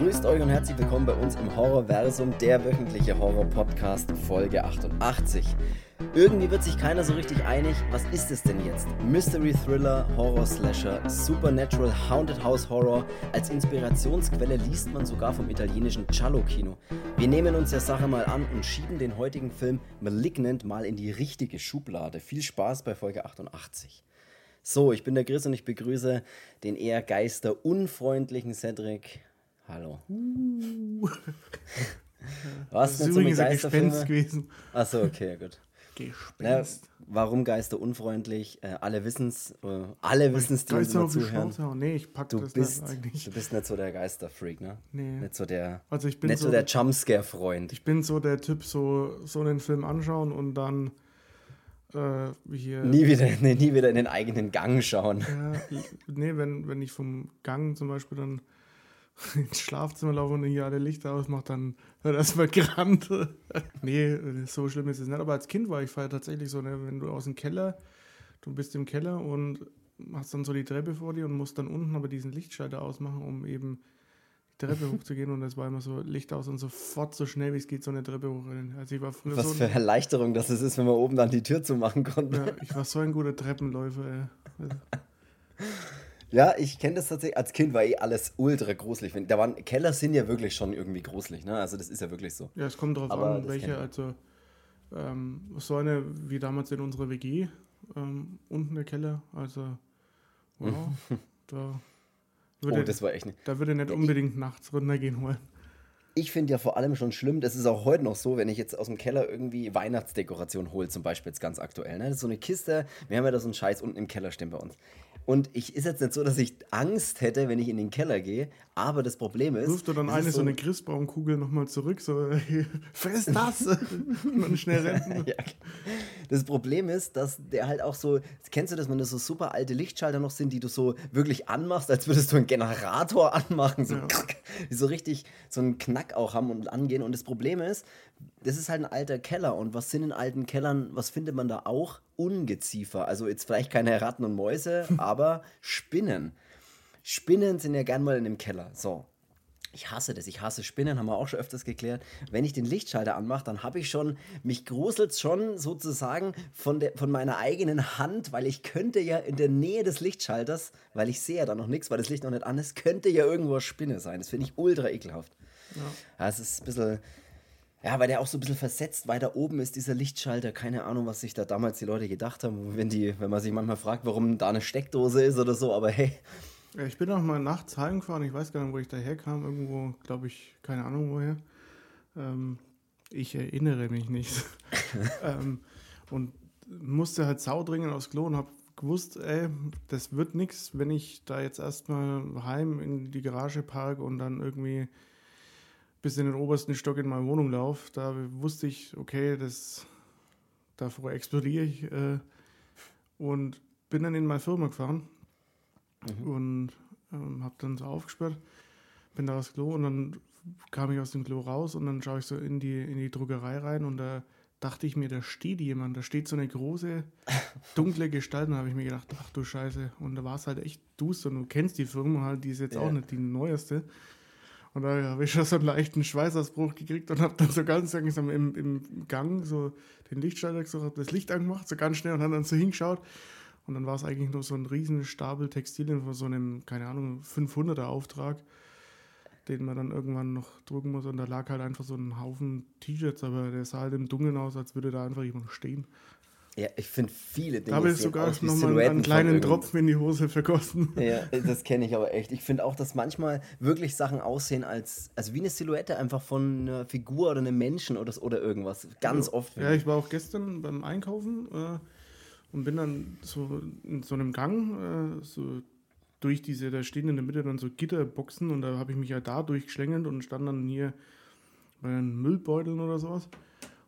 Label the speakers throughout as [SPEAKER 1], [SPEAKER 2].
[SPEAKER 1] Grüßt euch und herzlich willkommen bei uns im Horrorversum, der wöchentliche Horror-Podcast Folge 88. Irgendwie wird sich keiner so richtig einig, was ist es denn jetzt? Mystery Thriller, Horror Slasher, Supernatural Haunted House Horror. Als Inspirationsquelle liest man sogar vom italienischen Giallo-Kino. Wir nehmen uns der Sache mal an und schieben den heutigen Film Malignant mal in die richtige Schublade. Viel Spaß bei Folge 88. So, ich bin der Chris und ich begrüße den eher geisterunfreundlichen Cedric. Hallo. Uh. Was
[SPEAKER 2] das ist übrigens ein Gespenst gewesen.
[SPEAKER 1] Achso, okay, gut.
[SPEAKER 2] Gespenst.
[SPEAKER 1] Na, warum geisterunfreundlich? Äh, alle wissen es, äh, alle wissen es, die uns zuhören.
[SPEAKER 2] Nee, ich pack
[SPEAKER 1] du
[SPEAKER 2] das
[SPEAKER 1] bist,
[SPEAKER 2] eigentlich.
[SPEAKER 1] Du bist nicht so der Geisterfreak, ne?
[SPEAKER 2] Nee.
[SPEAKER 1] Nicht so der,
[SPEAKER 2] also ich bin
[SPEAKER 1] nicht so, so der Jumpscare-Freund.
[SPEAKER 2] Ich bin so der Typ, so, so einen Film anschauen und dann äh, hier.
[SPEAKER 1] Nie wieder, nee, nie wieder in den eigenen Gang schauen.
[SPEAKER 2] Ja, nee, wenn, wenn ich vom Gang zum Beispiel dann ins Schlafzimmer laufe und hier alle Lichter ausmache, dann wird erstmal gerannt. nee, so schlimm ist es nicht. Aber als Kind war ich tatsächlich so, ne, wenn du aus dem Keller, du bist im Keller und hast dann so die Treppe vor dir und musst dann unten aber diesen Lichtschalter ausmachen, um eben die Treppe hochzugehen. Und das war immer so Licht aus und sofort so schnell wie es geht so eine Treppe hoch. Also ich war früher
[SPEAKER 1] Was
[SPEAKER 2] so
[SPEAKER 1] für Erleichterung das ist, wenn man oben dann die Tür zumachen konnte.
[SPEAKER 2] Ja, ich war so ein guter Treppenläufer. Ey. Also
[SPEAKER 1] ja, ich kenne das tatsächlich. Als Kind war eh alles ultra gruselig. Da waren Keller sind ja wirklich schon irgendwie gruselig, ne? Also das ist ja wirklich so.
[SPEAKER 2] Ja, es kommt drauf
[SPEAKER 1] Aber
[SPEAKER 2] an, welche, also ähm, so eine wie damals in unserer WG, ähm, unten der Keller, also wow, da
[SPEAKER 1] Oh,
[SPEAKER 2] würde,
[SPEAKER 1] das war echt nicht.
[SPEAKER 2] da würde nicht unbedingt nachts runtergehen wollen.
[SPEAKER 1] Ich finde ja vor allem schon schlimm, das ist auch heute noch so, wenn ich jetzt aus dem Keller irgendwie Weihnachtsdekoration hole, zum Beispiel jetzt ganz aktuell. Ne? Das ist so eine Kiste, wir haben ja da so einen Scheiß unten im Keller stehen bei uns. Und ich ist jetzt nicht so, dass ich Angst hätte, wenn ich in den Keller gehe, aber das Problem ist.
[SPEAKER 2] Wirfst du dann eine
[SPEAKER 1] ist
[SPEAKER 2] so eine Christbaumkugel nochmal zurück, so fress das und dann schnell rennen.
[SPEAKER 1] ja. Das Problem ist, dass der halt auch so, kennst du das, wenn das so super alte Lichtschalter noch sind, die du so wirklich anmachst, als würdest du einen Generator anmachen, so,
[SPEAKER 2] Ja.
[SPEAKER 1] die so richtig so einen Knack auch haben und angehen. Und das Problem ist, das ist halt ein alter Keller. Und was sind in alten Kellern, was findet man da auch? Ungeziefer. Also jetzt vielleicht keine Ratten und Mäuse, aber Spinnen. Spinnen sind ja gern mal in dem Keller. So. Ich hasse das. Ich hasse Spinnen, haben wir auch schon öfters geklärt. Wenn ich den Lichtschalter anmache, dann habe ich schon, mich gruselt schon sozusagen von, der, von meiner eigenen Hand, weil ich könnte ja in der Nähe des Lichtschalters, weil ich sehe ja da noch nichts, weil das Licht noch nicht an ist, könnte ja irgendwo eine Spinne sein. Das finde ich ultra ekelhaft. Ja, es ist ein bisschen, ja, weil der auch so ein bisschen versetzt weiter oben ist, dieser Lichtschalter. Keine Ahnung, was sich da damals die Leute gedacht haben, wenn, die, wenn man sich manchmal fragt, warum da eine Steckdose ist oder so, aber hey,
[SPEAKER 2] Ja, ich bin auch mal nachts heimgefahren, ich weiß gar nicht, wo ich daher kam, irgendwo, glaube ich, keine Ahnung woher. Ähm, ich erinnere mich nicht. ähm, und musste halt saudringend aufs Klo und habe gewusst, ey, das wird nichts, wenn ich da jetzt erstmal heim in die Garage parke und dann irgendwie bis in den obersten Stock in meine Wohnung laufe. Da wusste ich, okay, das davor explodiere ich. Äh, und bin dann in meine Firma gefahren und ähm, habe dann so aufgesperrt, bin da aufs Klo und dann kam ich aus dem Klo raus und dann schaue ich so in die, in die Druckerei rein und da dachte ich mir, da steht jemand, da steht so eine große, dunkle Gestalt und da habe ich mir gedacht, ach du Scheiße. Und da war es halt echt duster und du kennst die Firma halt, die ist jetzt
[SPEAKER 1] Ja.
[SPEAKER 2] auch nicht die neueste. Und da habe ich schon so einen leichten Schweißausbruch gekriegt und habe dann so ganz langsam im, im Gang so den Lichtschalter gesucht, habe das Licht angemacht, so ganz schnell und habe dann so hingeschaut. Und dann war es eigentlich nur so ein riesen Stapel Textilien von so einem, keine Ahnung, 500er Auftrag, den man dann irgendwann noch drucken muss. Und da lag halt einfach so ein Haufen T-Shirts, aber der sah halt im Dunkeln aus, als würde da einfach jemand stehen.
[SPEAKER 1] Ja, ich finde viele Dinge.
[SPEAKER 2] Da habe ich sogar nochmal einen kleinen Tropfen in die Hose vergossen.
[SPEAKER 1] Ja, das kenne ich aber echt. Ich finde auch, dass manchmal wirklich Sachen aussehen als, also wie eine Silhouette einfach von einer Figur oder einem Menschen oder, oder irgendwas. Ganz oft.
[SPEAKER 2] Ja, ich war auch gestern beim Einkaufen äh, und bin dann so in so einem Gang, äh, so durch diese, da stehen in der Mitte dann so Gitterboxen und da habe ich mich ja da durchgeschlängelt und stand dann hier bei den Müllbeuteln oder sowas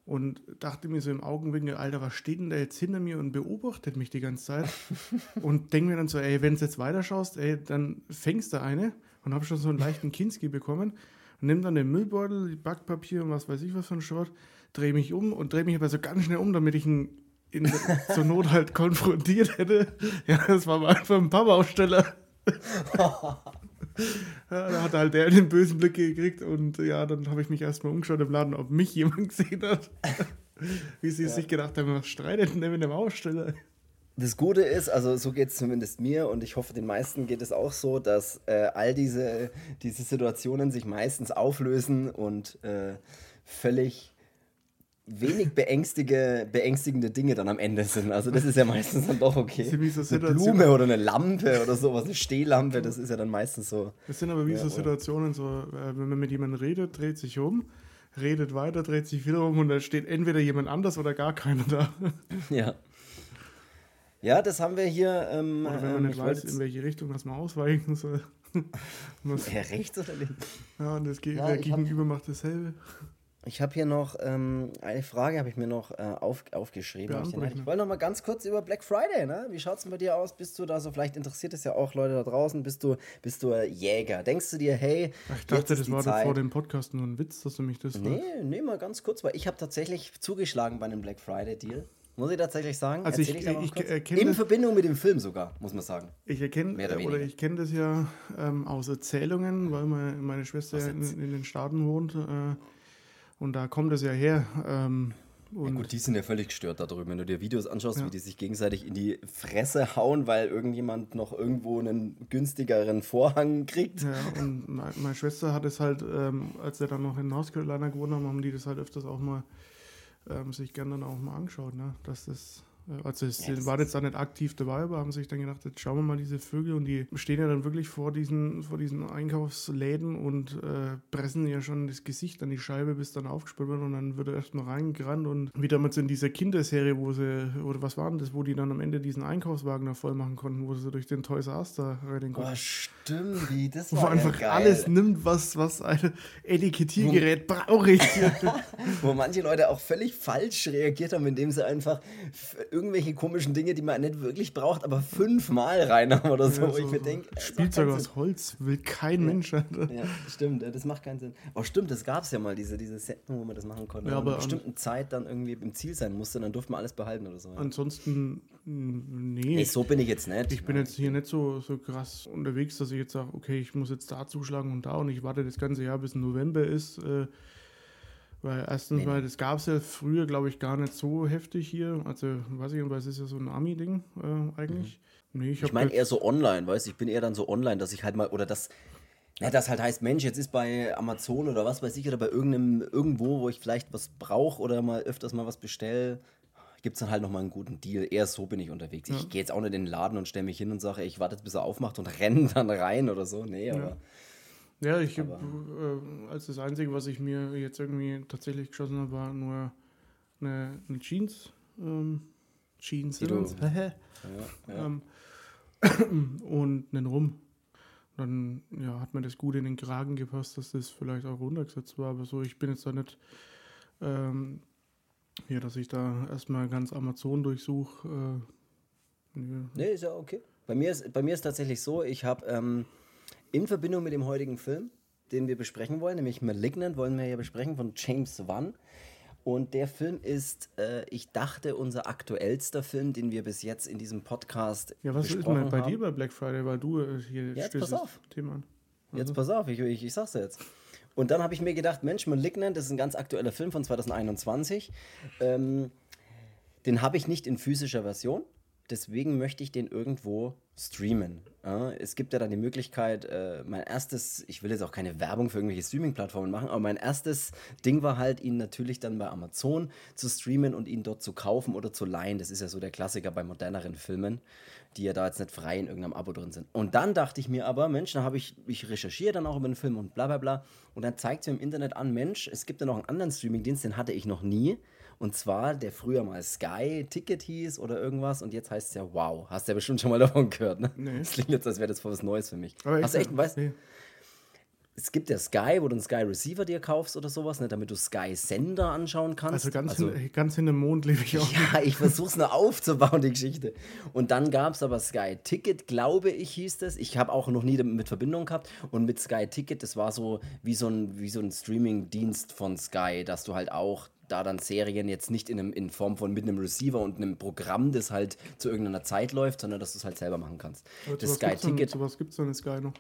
[SPEAKER 2] und dachte mir so im Augenwinkel, Alter, was steht denn da jetzt hinter mir und beobachtet mich die ganze Zeit und denke mir dann so, ey, wenn du jetzt weiter schaust, ey, dann fängst du eine und habe schon so einen leichten Kinski bekommen und nimm dann den Müllbeutel, die Backpapier und was weiß ich was für ein Schrott, drehe mich um und drehe mich aber so ganz schnell um, damit ich ihn in, zur Not halt konfrontiert hätte. Ja, das war einfach ein Pappaufsteller. Da hat halt der den bösen Blick gekriegt und ja, dann habe ich mich erstmal umgeschaut im Laden, ob mich jemand gesehen hat. Wie sie
[SPEAKER 1] Ja.
[SPEAKER 2] sich gedacht haben, was streitet denn der mit dem Aussteller?
[SPEAKER 1] Das Gute ist, also so geht es zumindest mir und ich hoffe, den meisten geht es auch so, dass äh, all diese, diese Situationen sich meistens auflösen und äh, völlig wenig beängstige, beängstigende Dinge dann am Ende sind. Also das ist ja meistens dann doch okay.
[SPEAKER 2] So
[SPEAKER 1] eine Blume oder eine Lampe oder sowas, eine Stehlampe, das ist ja dann meistens so.
[SPEAKER 2] Das sind aber wie
[SPEAKER 1] Ja,
[SPEAKER 2] so Situationen, so, äh, wenn man mit jemandem redet, dreht sich um, redet weiter, dreht sich wieder um und da steht entweder jemand anders oder gar keiner da.
[SPEAKER 1] Ja. Ja, das haben wir hier. Ähm,
[SPEAKER 2] Oder wenn man
[SPEAKER 1] ähm,
[SPEAKER 2] nicht
[SPEAKER 1] ich
[SPEAKER 2] weiß, in welche Richtung das man ausweichen soll.
[SPEAKER 1] Ja, rechts oder links?
[SPEAKER 2] ja, und das Ge
[SPEAKER 1] Ja, hab-
[SPEAKER 2] Gegenüber macht dasselbe.
[SPEAKER 1] Ich habe hier noch ähm, eine Frage, habe ich mir noch äh, auf, aufgeschrieben. Hab Ich, ich wollte noch mal ganz kurz über Black Friday, ne? Wie schaut's denn bei dir aus? Bist du da so, vielleicht interessiert es ja auch Leute da draußen, bist du, bist du äh, Jäger? Denkst du dir, hey,
[SPEAKER 2] Ach, ich dachte, das war
[SPEAKER 1] Zeit.
[SPEAKER 2] vor dem Podcast nur ein Witz, dass du mich das
[SPEAKER 1] Nee, nee, mal ganz kurz, weil ich habe tatsächlich zugeschlagen bei einem Black Friday Deal. Muss ich tatsächlich sagen?
[SPEAKER 2] Also ich-
[SPEAKER 1] Erzähl da mal
[SPEAKER 2] ich
[SPEAKER 1] kurz?
[SPEAKER 2] erkenne
[SPEAKER 1] In
[SPEAKER 2] das-
[SPEAKER 1] Verbindung mit dem Film sogar, muss man sagen.
[SPEAKER 2] Ich erkenne
[SPEAKER 1] Mehr oder
[SPEAKER 2] äh, oder ich kenne das ja ähm, aus Erzählungen, weil meine, meine Schwester ja in, in den Staaten wohnt äh, und da kommt es ja her. Ähm, und
[SPEAKER 1] Gut, die sind ja völlig gestört da drüben. Wenn du dir Videos anschaust,
[SPEAKER 2] Ja.
[SPEAKER 1] wie die sich gegenseitig in die Fresse hauen, weil irgendjemand noch irgendwo einen günstigeren Vorhang kriegt.
[SPEAKER 2] Ja, und me- meine Schwester hat es halt, ähm, als wir dann noch in North Carolina gewohnt haben, haben die das halt öfters auch mal ähm, sich gerne dann auch mal angeschaut, ne? Dass das, also es
[SPEAKER 1] das
[SPEAKER 2] waren jetzt da nicht aktiv dabei, aber haben sich dann gedacht, jetzt schauen wir mal diese Vögel und die stehen ja dann wirklich vor diesen, vor diesen Einkaufsläden und äh, pressen ja schon das Gesicht an die Scheibe, bis dann aufgespürt wird und dann wird er erstmal reingerannt und wie damals in dieser Kinderserie, wo sie, oder was war denn das, wo die dann am Ende diesen Einkaufswagen da voll machen konnten, wo sie durch den Toys R Us da rein konnten.
[SPEAKER 1] Oh, stimmt, wie, das
[SPEAKER 2] Wo
[SPEAKER 1] war ja
[SPEAKER 2] einfach
[SPEAKER 1] geil.
[SPEAKER 2] alles nimmt, was, was ein Etikettiergerät brauche ich.
[SPEAKER 1] Wo manche Leute auch völlig falsch reagiert haben, indem sie einfach irgendwelche komischen Dinge, die man nicht wirklich braucht, aber fünfmal rein haben oder so.
[SPEAKER 2] Ja,
[SPEAKER 1] wo ich mir denke,
[SPEAKER 2] Spielzeug aus Holz will kein Mensch. Alter.
[SPEAKER 1] Ja, stimmt, ja, das macht keinen Sinn. Oh, stimmt, das gab es ja mal, diese, diese Setten, wo man das machen konnte.
[SPEAKER 2] Ja,
[SPEAKER 1] Wenn man
[SPEAKER 2] aber
[SPEAKER 1] einer bestimmten Zeit dann irgendwie im Ziel sein musste, dann durfte man alles behalten oder so. Ja.
[SPEAKER 2] Ansonsten, mh, nee.
[SPEAKER 1] Nee, so bin ich jetzt nicht.
[SPEAKER 2] Ich bin jetzt hier nicht so, so krass unterwegs, dass ich jetzt sage, okay, ich muss jetzt da zuschlagen und da und ich warte das ganze Jahr bis November ist. Äh, weil erstens
[SPEAKER 1] Nee.
[SPEAKER 2] mal, das gab es ja früher, glaube ich, gar nicht so heftig hier. Also, weiß ich nicht, weil es ist ja so ein Ami-Ding äh, eigentlich. Nee, ich,
[SPEAKER 1] Ich meine eher so online, weißt du, ich bin eher dann so online, dass ich halt mal, oder das, ja, das halt heißt, Mensch, jetzt ist bei Amazon oder was weiß ich, oder bei irgendeinem, irgendwo, wo ich vielleicht was brauche oder mal öfters mal was bestelle, gibt es dann halt nochmal einen guten Deal. Eher so bin ich unterwegs. Ich gehe jetzt auch nicht in den Laden und stelle mich hin und sage, ich warte jetzt, bis er aufmacht und renne dann rein oder so. Nee, aber
[SPEAKER 2] Ja, ich hab,
[SPEAKER 1] Aber-
[SPEAKER 2] äh, als das Einzige, was ich mir jetzt irgendwie tatsächlich geschossen habe, war nur eine, eine Jeans. Ähm, Jeans Simmons.
[SPEAKER 1] ja, ja.
[SPEAKER 2] ähm, und einen Rum. Dann ja, hat mir das gut in den Kragen gepasst, dass das vielleicht auch runtergesetzt war. Aber so, ich bin jetzt da nicht, ähm, ja, dass ich da erstmal ganz Amazon durchsuche. Äh, nee.
[SPEAKER 1] Nee, ist ja okay. Bei mir ist, bei mir ist tatsächlich so, ich habe ähm, in Verbindung mit dem heutigen Film, den wir besprechen wollen, nämlich Malignant, wollen wir ja besprechen von James Wan. Und der Film ist, äh, ich dachte, unser aktuellster Film, den wir bis jetzt in diesem Podcast
[SPEAKER 2] Ja, was ist denn bei
[SPEAKER 1] haben.
[SPEAKER 2] dir bei Black Friday? Weil du äh, hier
[SPEAKER 1] jetzt pass
[SPEAKER 2] das
[SPEAKER 1] auf.
[SPEAKER 2] Thema an.
[SPEAKER 1] Jetzt pass auf, ich, ich, ich sag's dir jetzt. Und dann habe ich mir gedacht, Mensch, Malignant, das ist ein ganz aktueller Film von 2021. Ähm, den habe ich nicht in physischer Version. Deswegen möchte ich den irgendwo streamen. Ja, es gibt ja dann die Möglichkeit, äh, mein erstes, ich will jetzt auch keine Werbung für irgendwelche Streaming-Plattformen machen, aber mein erstes Ding war halt, ihn natürlich dann bei Amazon zu streamen und ihn dort zu kaufen oder zu leihen. Das ist ja so der Klassiker bei moderneren Filmen, die ja da jetzt nicht frei in irgendeinem Abo drin sind. Und dann dachte ich mir aber, Mensch, dann habe ich, ich recherchiere dann auch über den Film und bla bla bla. Und dann zeigt es mir im Internet an, Mensch, es gibt ja noch einen anderen Streaming-Dienst, den hatte ich noch nie. Und zwar, der früher mal Sky Ticket hieß oder irgendwas und jetzt heißt es ja Wow. Hast du ja bestimmt schon mal davon gehört, ne?
[SPEAKER 2] Nee.
[SPEAKER 1] Das klingt jetzt, als wäre das was Neues für mich.
[SPEAKER 2] Aber
[SPEAKER 1] Hast du echt, weißt
[SPEAKER 2] nee.
[SPEAKER 1] es gibt ja Sky, wo du einen Sky Receiver dir kaufst oder sowas, ne, damit du Sky Sender anschauen kannst.
[SPEAKER 2] Also ganz, hin, ganz hinterm Mond lebe ich auch.
[SPEAKER 1] Ja, ich versuch's nur aufzubauen, die Geschichte. Und dann gab es aber Sky Ticket, glaube ich, hieß das. Ich habe auch noch nie damit mit Verbindung gehabt. Und mit Sky Ticket, das war so wie so ein, wie so ein Streaming-Dienst von Sky, dass du halt auch da dann Serien jetzt nicht in, einem, in Form von mit einem Receiver und einem Programm, das halt zu irgendeiner Zeit läuft, sondern dass du es halt selber machen kannst.
[SPEAKER 2] Aber
[SPEAKER 1] Das Sky Ticket.
[SPEAKER 2] Sowas gibt es dann in Sky noch.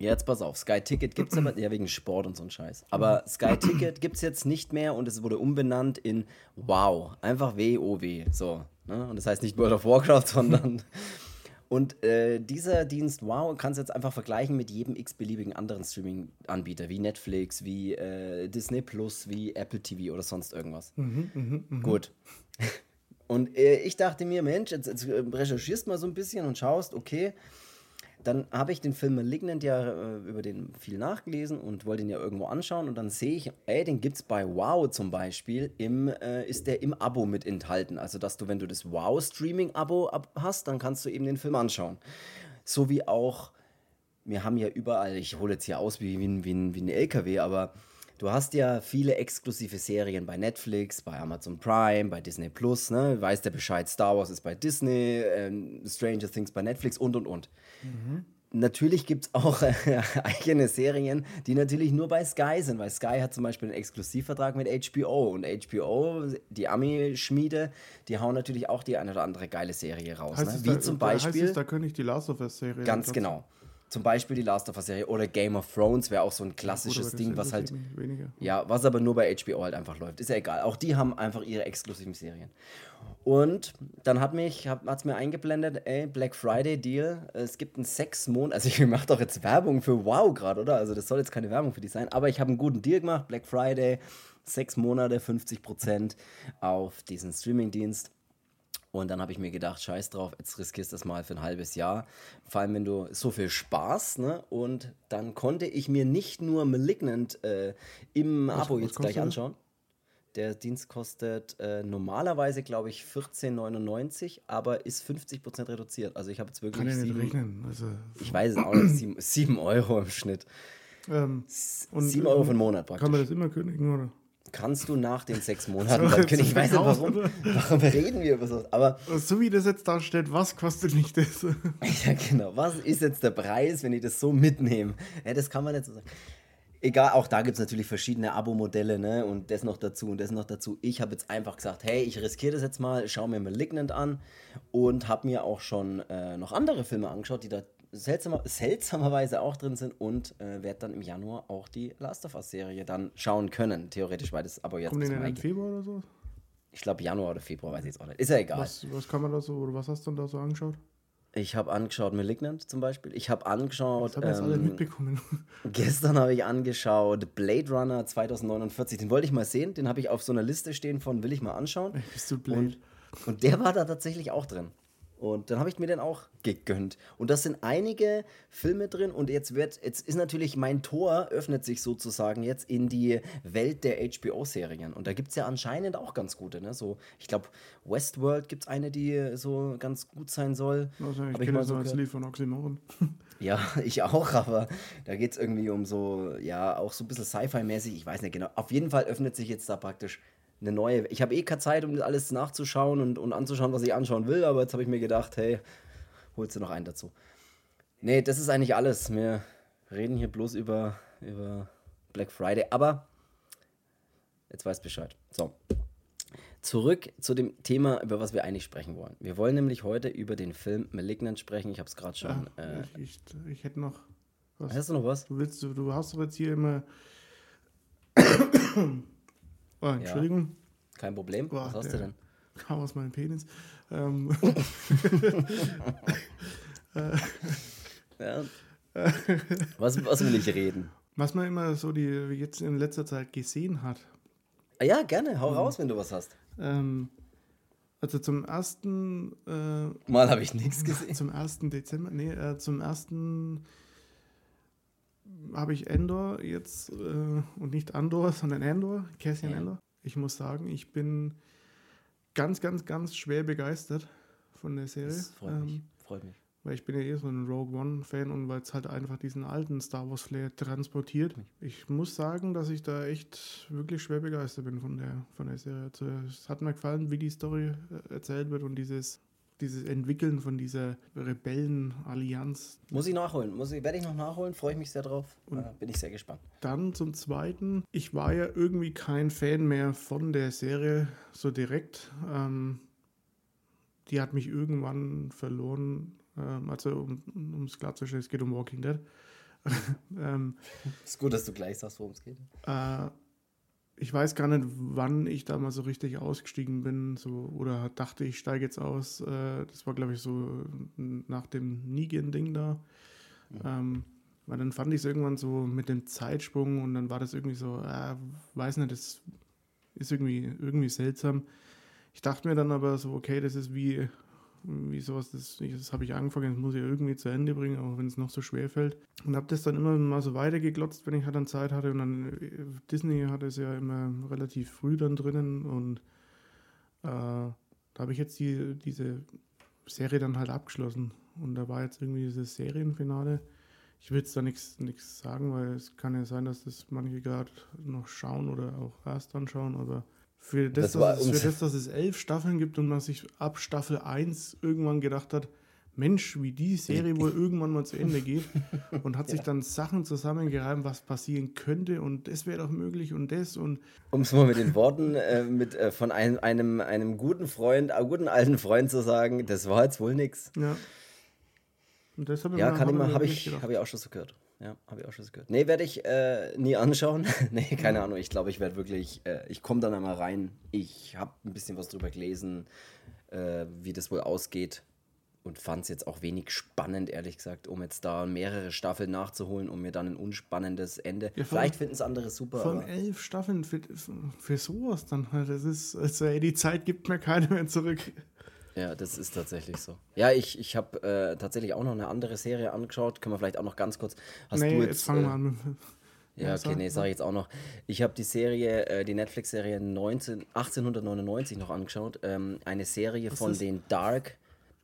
[SPEAKER 1] Ja, jetzt pass auf, Sky Ticket gibt es aber, ja wegen Sport und so ein Scheiß. Aber Sky Ticket gibt es jetzt nicht mehr und es wurde umbenannt in Wow. Einfach W-O-W. So. Ne? Und das heißt nicht World of Warcraft, sondern. Und äh, dieser Dienst Wow kannst du jetzt einfach vergleichen mit jedem x-beliebigen anderen Streaming-Anbieter, wie Netflix, wie äh, Disney Plus, wie Apple TV oder sonst irgendwas.
[SPEAKER 2] Mhm, mh, mh.
[SPEAKER 1] Gut. Und äh, ich dachte mir, Mensch, jetzt, jetzt äh, recherchierst mal so ein bisschen und schaust, okay, dann habe ich den Film Malignant ja äh, über den viel nachgelesen und wollte ihn ja irgendwo anschauen und dann sehe ich, ey, den gibt es bei Wow zum Beispiel, im, äh, ist der im Abo mit enthalten. Also, dass du, wenn du das Wow-Streaming-Abo ab- hast, dann kannst du eben den Film anschauen. So wie auch, wir haben ja überall, ich hole jetzt hier aus wie, wie, wie, wie ein LKW, aber du hast ja viele exklusive Serien bei Netflix, bei Amazon Prime, bei Disney Plus, ne? Weiß der Bescheid, Star Wars ist bei Disney, ähm, Stranger Things bei Netflix und und und. Natürlich gibt es auch äh, eigene Serien, die natürlich nur bei Sky sind, weil Sky hat zum Beispiel einen Exklusivvertrag mit HBO und HBO, die Ami-Schmiede, die hauen natürlich auch die eine oder andere geile Serie raus. Ne? Wie
[SPEAKER 2] da,
[SPEAKER 1] zum
[SPEAKER 2] da heißt
[SPEAKER 1] Beispiel.
[SPEAKER 2] es, da könnte ich die Last of Us-Serie.
[SPEAKER 1] Ganz
[SPEAKER 2] dazu-
[SPEAKER 1] genau. Zum Beispiel die Last of Us-Serie oder Game of Thrones wäre auch so ein klassisches Ding, was halt.
[SPEAKER 2] Weniger.
[SPEAKER 1] Ja, was aber nur bei HBO halt einfach läuft. Ist ja egal. Auch die haben einfach ihre exklusiven Serien. Und dann hat mich, hat es mir eingeblendet, ey, Black Friday Deal. Es gibt einen sechs Monat, also ich mache doch jetzt Werbung für Wow gerade, oder? Also das soll jetzt keine Werbung für die sein, aber ich habe einen guten Deal gemacht. Black Friday, sechs Monate, 50% auf diesen Streamingdienst. Und dann habe ich mir gedacht, scheiß drauf, jetzt riskierst du das mal für ein halbes Jahr. Vor allem, wenn du so viel Spaß, ne? Und dann konnte ich mir nicht nur Malignant äh, im
[SPEAKER 2] Was-
[SPEAKER 1] Abo
[SPEAKER 2] was
[SPEAKER 1] jetzt gleich anschauen. Der Dienst kostet äh, normalerweise, glaube ich, 14,99, aber ist 50% reduziert. Also ich habe jetzt wirklich
[SPEAKER 2] Kann ja nicht
[SPEAKER 1] sieben,
[SPEAKER 2] rechnen. Also,
[SPEAKER 1] ich weiß es auch nicht, sieben, sieben Euro im Schnitt.
[SPEAKER 2] ähm,
[SPEAKER 1] sieben Euro
[SPEAKER 2] ähm,
[SPEAKER 1] für einen Monat praktisch.
[SPEAKER 2] kann man das immer kündigen, oder?
[SPEAKER 1] Kannst du nach den sechs Monaten
[SPEAKER 2] So,
[SPEAKER 1] dann kündigen. Ich weiß nicht
[SPEAKER 2] verkauft,
[SPEAKER 1] warum.
[SPEAKER 2] oder?
[SPEAKER 1] Warum reden wir über sowas? Aber
[SPEAKER 2] So wie das jetzt da steht, was kostet mich das?
[SPEAKER 1] Ja, genau. Was ist jetzt der Preis, wenn ich das so mitnehme? Ja, das kann man nicht so sagen. Egal, auch da gibt es natürlich verschiedene Abo-Modelle, ne? Und das noch dazu und das noch dazu. Ich habe jetzt einfach gesagt, hey, ich riskiere das jetzt mal, schaue mir Malignant an und habe mir auch schon äh, noch andere Filme angeschaut, die da seltsamer, seltsamerweise auch drin sind und äh, werde dann im Januar auch die Last of Us-Serie dann schauen können, theoretisch, weil das Abo jetzt
[SPEAKER 2] Kommt denn im. Februar oder so?
[SPEAKER 1] Ich glaube Januar oder Februar, weiß ich jetzt auch nicht. Ist ja egal.
[SPEAKER 2] Was, was kann man da so, oder was hast du denn da so angeschaut?
[SPEAKER 1] Ich habe angeschaut Malignant zum Beispiel. Ich habe angeschaut.
[SPEAKER 2] Das habe ich jetzt alle
[SPEAKER 1] ähm,
[SPEAKER 2] mitbekommen.
[SPEAKER 1] Gestern habe ich angeschaut Blade Runner 2049. Den wollte ich mal sehen. Den habe ich auf so einer Liste stehen von will ich mal anschauen.
[SPEAKER 2] Bist du blöd?
[SPEAKER 1] Und, und der war da tatsächlich auch drin. Und dann habe ich mir den auch gegönnt. Und das sind einige Filme drin. Und jetzt wird, jetzt ist natürlich mein Tor, öffnet sich sozusagen jetzt in die Welt der HBO-Serien. Und da gibt es ja anscheinend auch ganz gute. Ne? So, ich glaube, Westworld gibt es eine, die so ganz gut sein soll.
[SPEAKER 2] Also, ich kenne das
[SPEAKER 1] so
[SPEAKER 2] als. Lied von Oxymoron.
[SPEAKER 1] Ja, ich auch, aber da geht es irgendwie um so, ja, auch so ein bisschen Sci-Fi-mäßig, ich weiß nicht genau. Auf jeden Fall öffnet sich jetzt da praktisch eine neue. Ich habe eh keine Zeit, um alles nachzuschauen und, und anzuschauen, was ich anschauen will, aber jetzt habe ich mir gedacht, hey, holst du noch einen dazu. Nee, das ist eigentlich alles. Wir reden hier bloß über, über Black Friday, aber jetzt weißt Bescheid. So. Zurück zu dem Thema, über was wir eigentlich sprechen wollen. Wir wollen nämlich heute über den Film Malignant sprechen. Ich habe es gerade schon.
[SPEAKER 2] Ja,
[SPEAKER 1] äh,
[SPEAKER 2] ich, ich, ich hätte noch. Was?
[SPEAKER 1] hast du noch was?
[SPEAKER 2] Du, willst, du, du hast doch jetzt hier immer. oh, Entschuldigung,
[SPEAKER 1] Kein Problem.
[SPEAKER 2] Boah,
[SPEAKER 1] was hast du denn?
[SPEAKER 2] kam aus meinem Penis. Ähm,
[SPEAKER 1] Ja. was, was will ich reden?
[SPEAKER 2] was man immer so die jetzt in letzter Zeit gesehen hat.
[SPEAKER 1] Ja, gerne. Hau raus, wenn du was hast.
[SPEAKER 2] Ähm, also zum ersten, äh,
[SPEAKER 1] Mal habe ich nichts gesehen.
[SPEAKER 2] zum 1. Dezember, nee, äh, zum ersten habe ich Endor jetzt äh, und nicht Andor, sondern Endor, Cassian
[SPEAKER 1] Ja.
[SPEAKER 2] Endor. Ich muss sagen, ich bin ganz, ganz, ganz schwer begeistert von der Serie.
[SPEAKER 1] Das freut
[SPEAKER 2] ähm,
[SPEAKER 1] mich. Freut mich.
[SPEAKER 2] Weil ich bin ja eh so ein Rogue One-Fan und weil es halt einfach diesen alten Star Wars-Flair transportiert. Ich muss sagen, dass ich da echt wirklich schwer begeistert bin von der, von der Serie. Also, es hat mir gefallen, wie die Story äh, erzählt wird und dieses, dieses Entwickeln von dieser Rebellen-Allianz.
[SPEAKER 1] Muss ich nachholen? Muss ich, werde ich noch nachholen? Freue ich mich sehr drauf.
[SPEAKER 2] Und-
[SPEAKER 1] Äh, bin ich sehr gespannt.
[SPEAKER 2] Dann zum Zweiten, ich war ja irgendwie kein Fan mehr von der Serie so direkt. Ähm, die hat mich irgendwann verloren. Ähm, also, um es klarzustellen, es geht um Walking Dead. ähm,
[SPEAKER 1] ist gut, dass du gleich sagst, worum es geht.
[SPEAKER 2] Äh, ich weiß gar nicht, wann ich da mal so richtig ausgestiegen bin, so oder dachte, ich steige jetzt aus. Äh, das war, glaube ich, so nach dem Nigen-Ding da. Ähm, weil dann fand ich es irgendwann so mit dem Zeitsprung und dann war das irgendwie so, äh, weiß nicht, das ist irgendwie, irgendwie seltsam. Ich dachte mir dann aber so, okay, das ist wie, wie sowas, das, das habe ich angefangen, das muss ich irgendwie zu Ende bringen, auch wenn es noch so schwer fällt. Und habe das dann immer mal so weitergeglotzt, wenn ich halt dann Zeit hatte. Und dann äh, Disney hatte es ja immer relativ früh dann drinnen und äh, da habe ich jetzt die, diese Serie dann halt abgeschlossen. Und da war jetzt irgendwie dieses Serienfinale. Ich will jetzt da nichts sagen, weil es kann ja sein, dass das manche gerade noch schauen oder auch erst anschauen, aber für das, das dass, es, für das, dass es elf Staffeln gibt und man sich ab Staffel 1 irgendwann gedacht hat, Mensch, wie die Serie wohl irgendwann mal zu Ende geht und hat ja. sich dann Sachen zusammengereimt, was passieren könnte und das wäre doch möglich und das und.
[SPEAKER 1] Um es mal mit den Worten äh, mit, äh, von einem, einem, einem guten Freund, einem guten alten Freund zu sagen, das war jetzt wohl nichts.
[SPEAKER 2] Ja.
[SPEAKER 1] Und das ja, kann ich mal, habe ich, hab ich auch schon so gehört. Ja, habe ich auch schon gehört. Nee, werde ich äh, nie anschauen. nee, keine Ahnung. Ich glaube, ich werde wirklich, äh, ich komme dann einmal rein. Ich habe ein bisschen was drüber gelesen, äh, wie das wohl ausgeht. Und fand es jetzt auch wenig spannend, ehrlich gesagt, um jetzt da mehrere Staffeln nachzuholen, um mir dann ein unspannendes Ende. Ja, Vielleicht finden es andere super.
[SPEAKER 2] Von elf Staffeln für, für sowas dann halt. Das ist, also, ey, die Zeit gibt mir keine mehr zurück.
[SPEAKER 1] Ja, das ist tatsächlich so. Ja, ich, ich habe äh, tatsächlich auch noch eine andere Serie angeschaut. Können wir vielleicht auch noch ganz kurz.
[SPEAKER 2] Hast nee, du jetzt, jetzt fangen wir äh, an.
[SPEAKER 1] Ja, okay, nee, sage ich jetzt auch noch. Ich habe die Serie, äh, die Netflix-Serie 1899 noch angeschaut. Ähm, eine Serie Was von den Dark,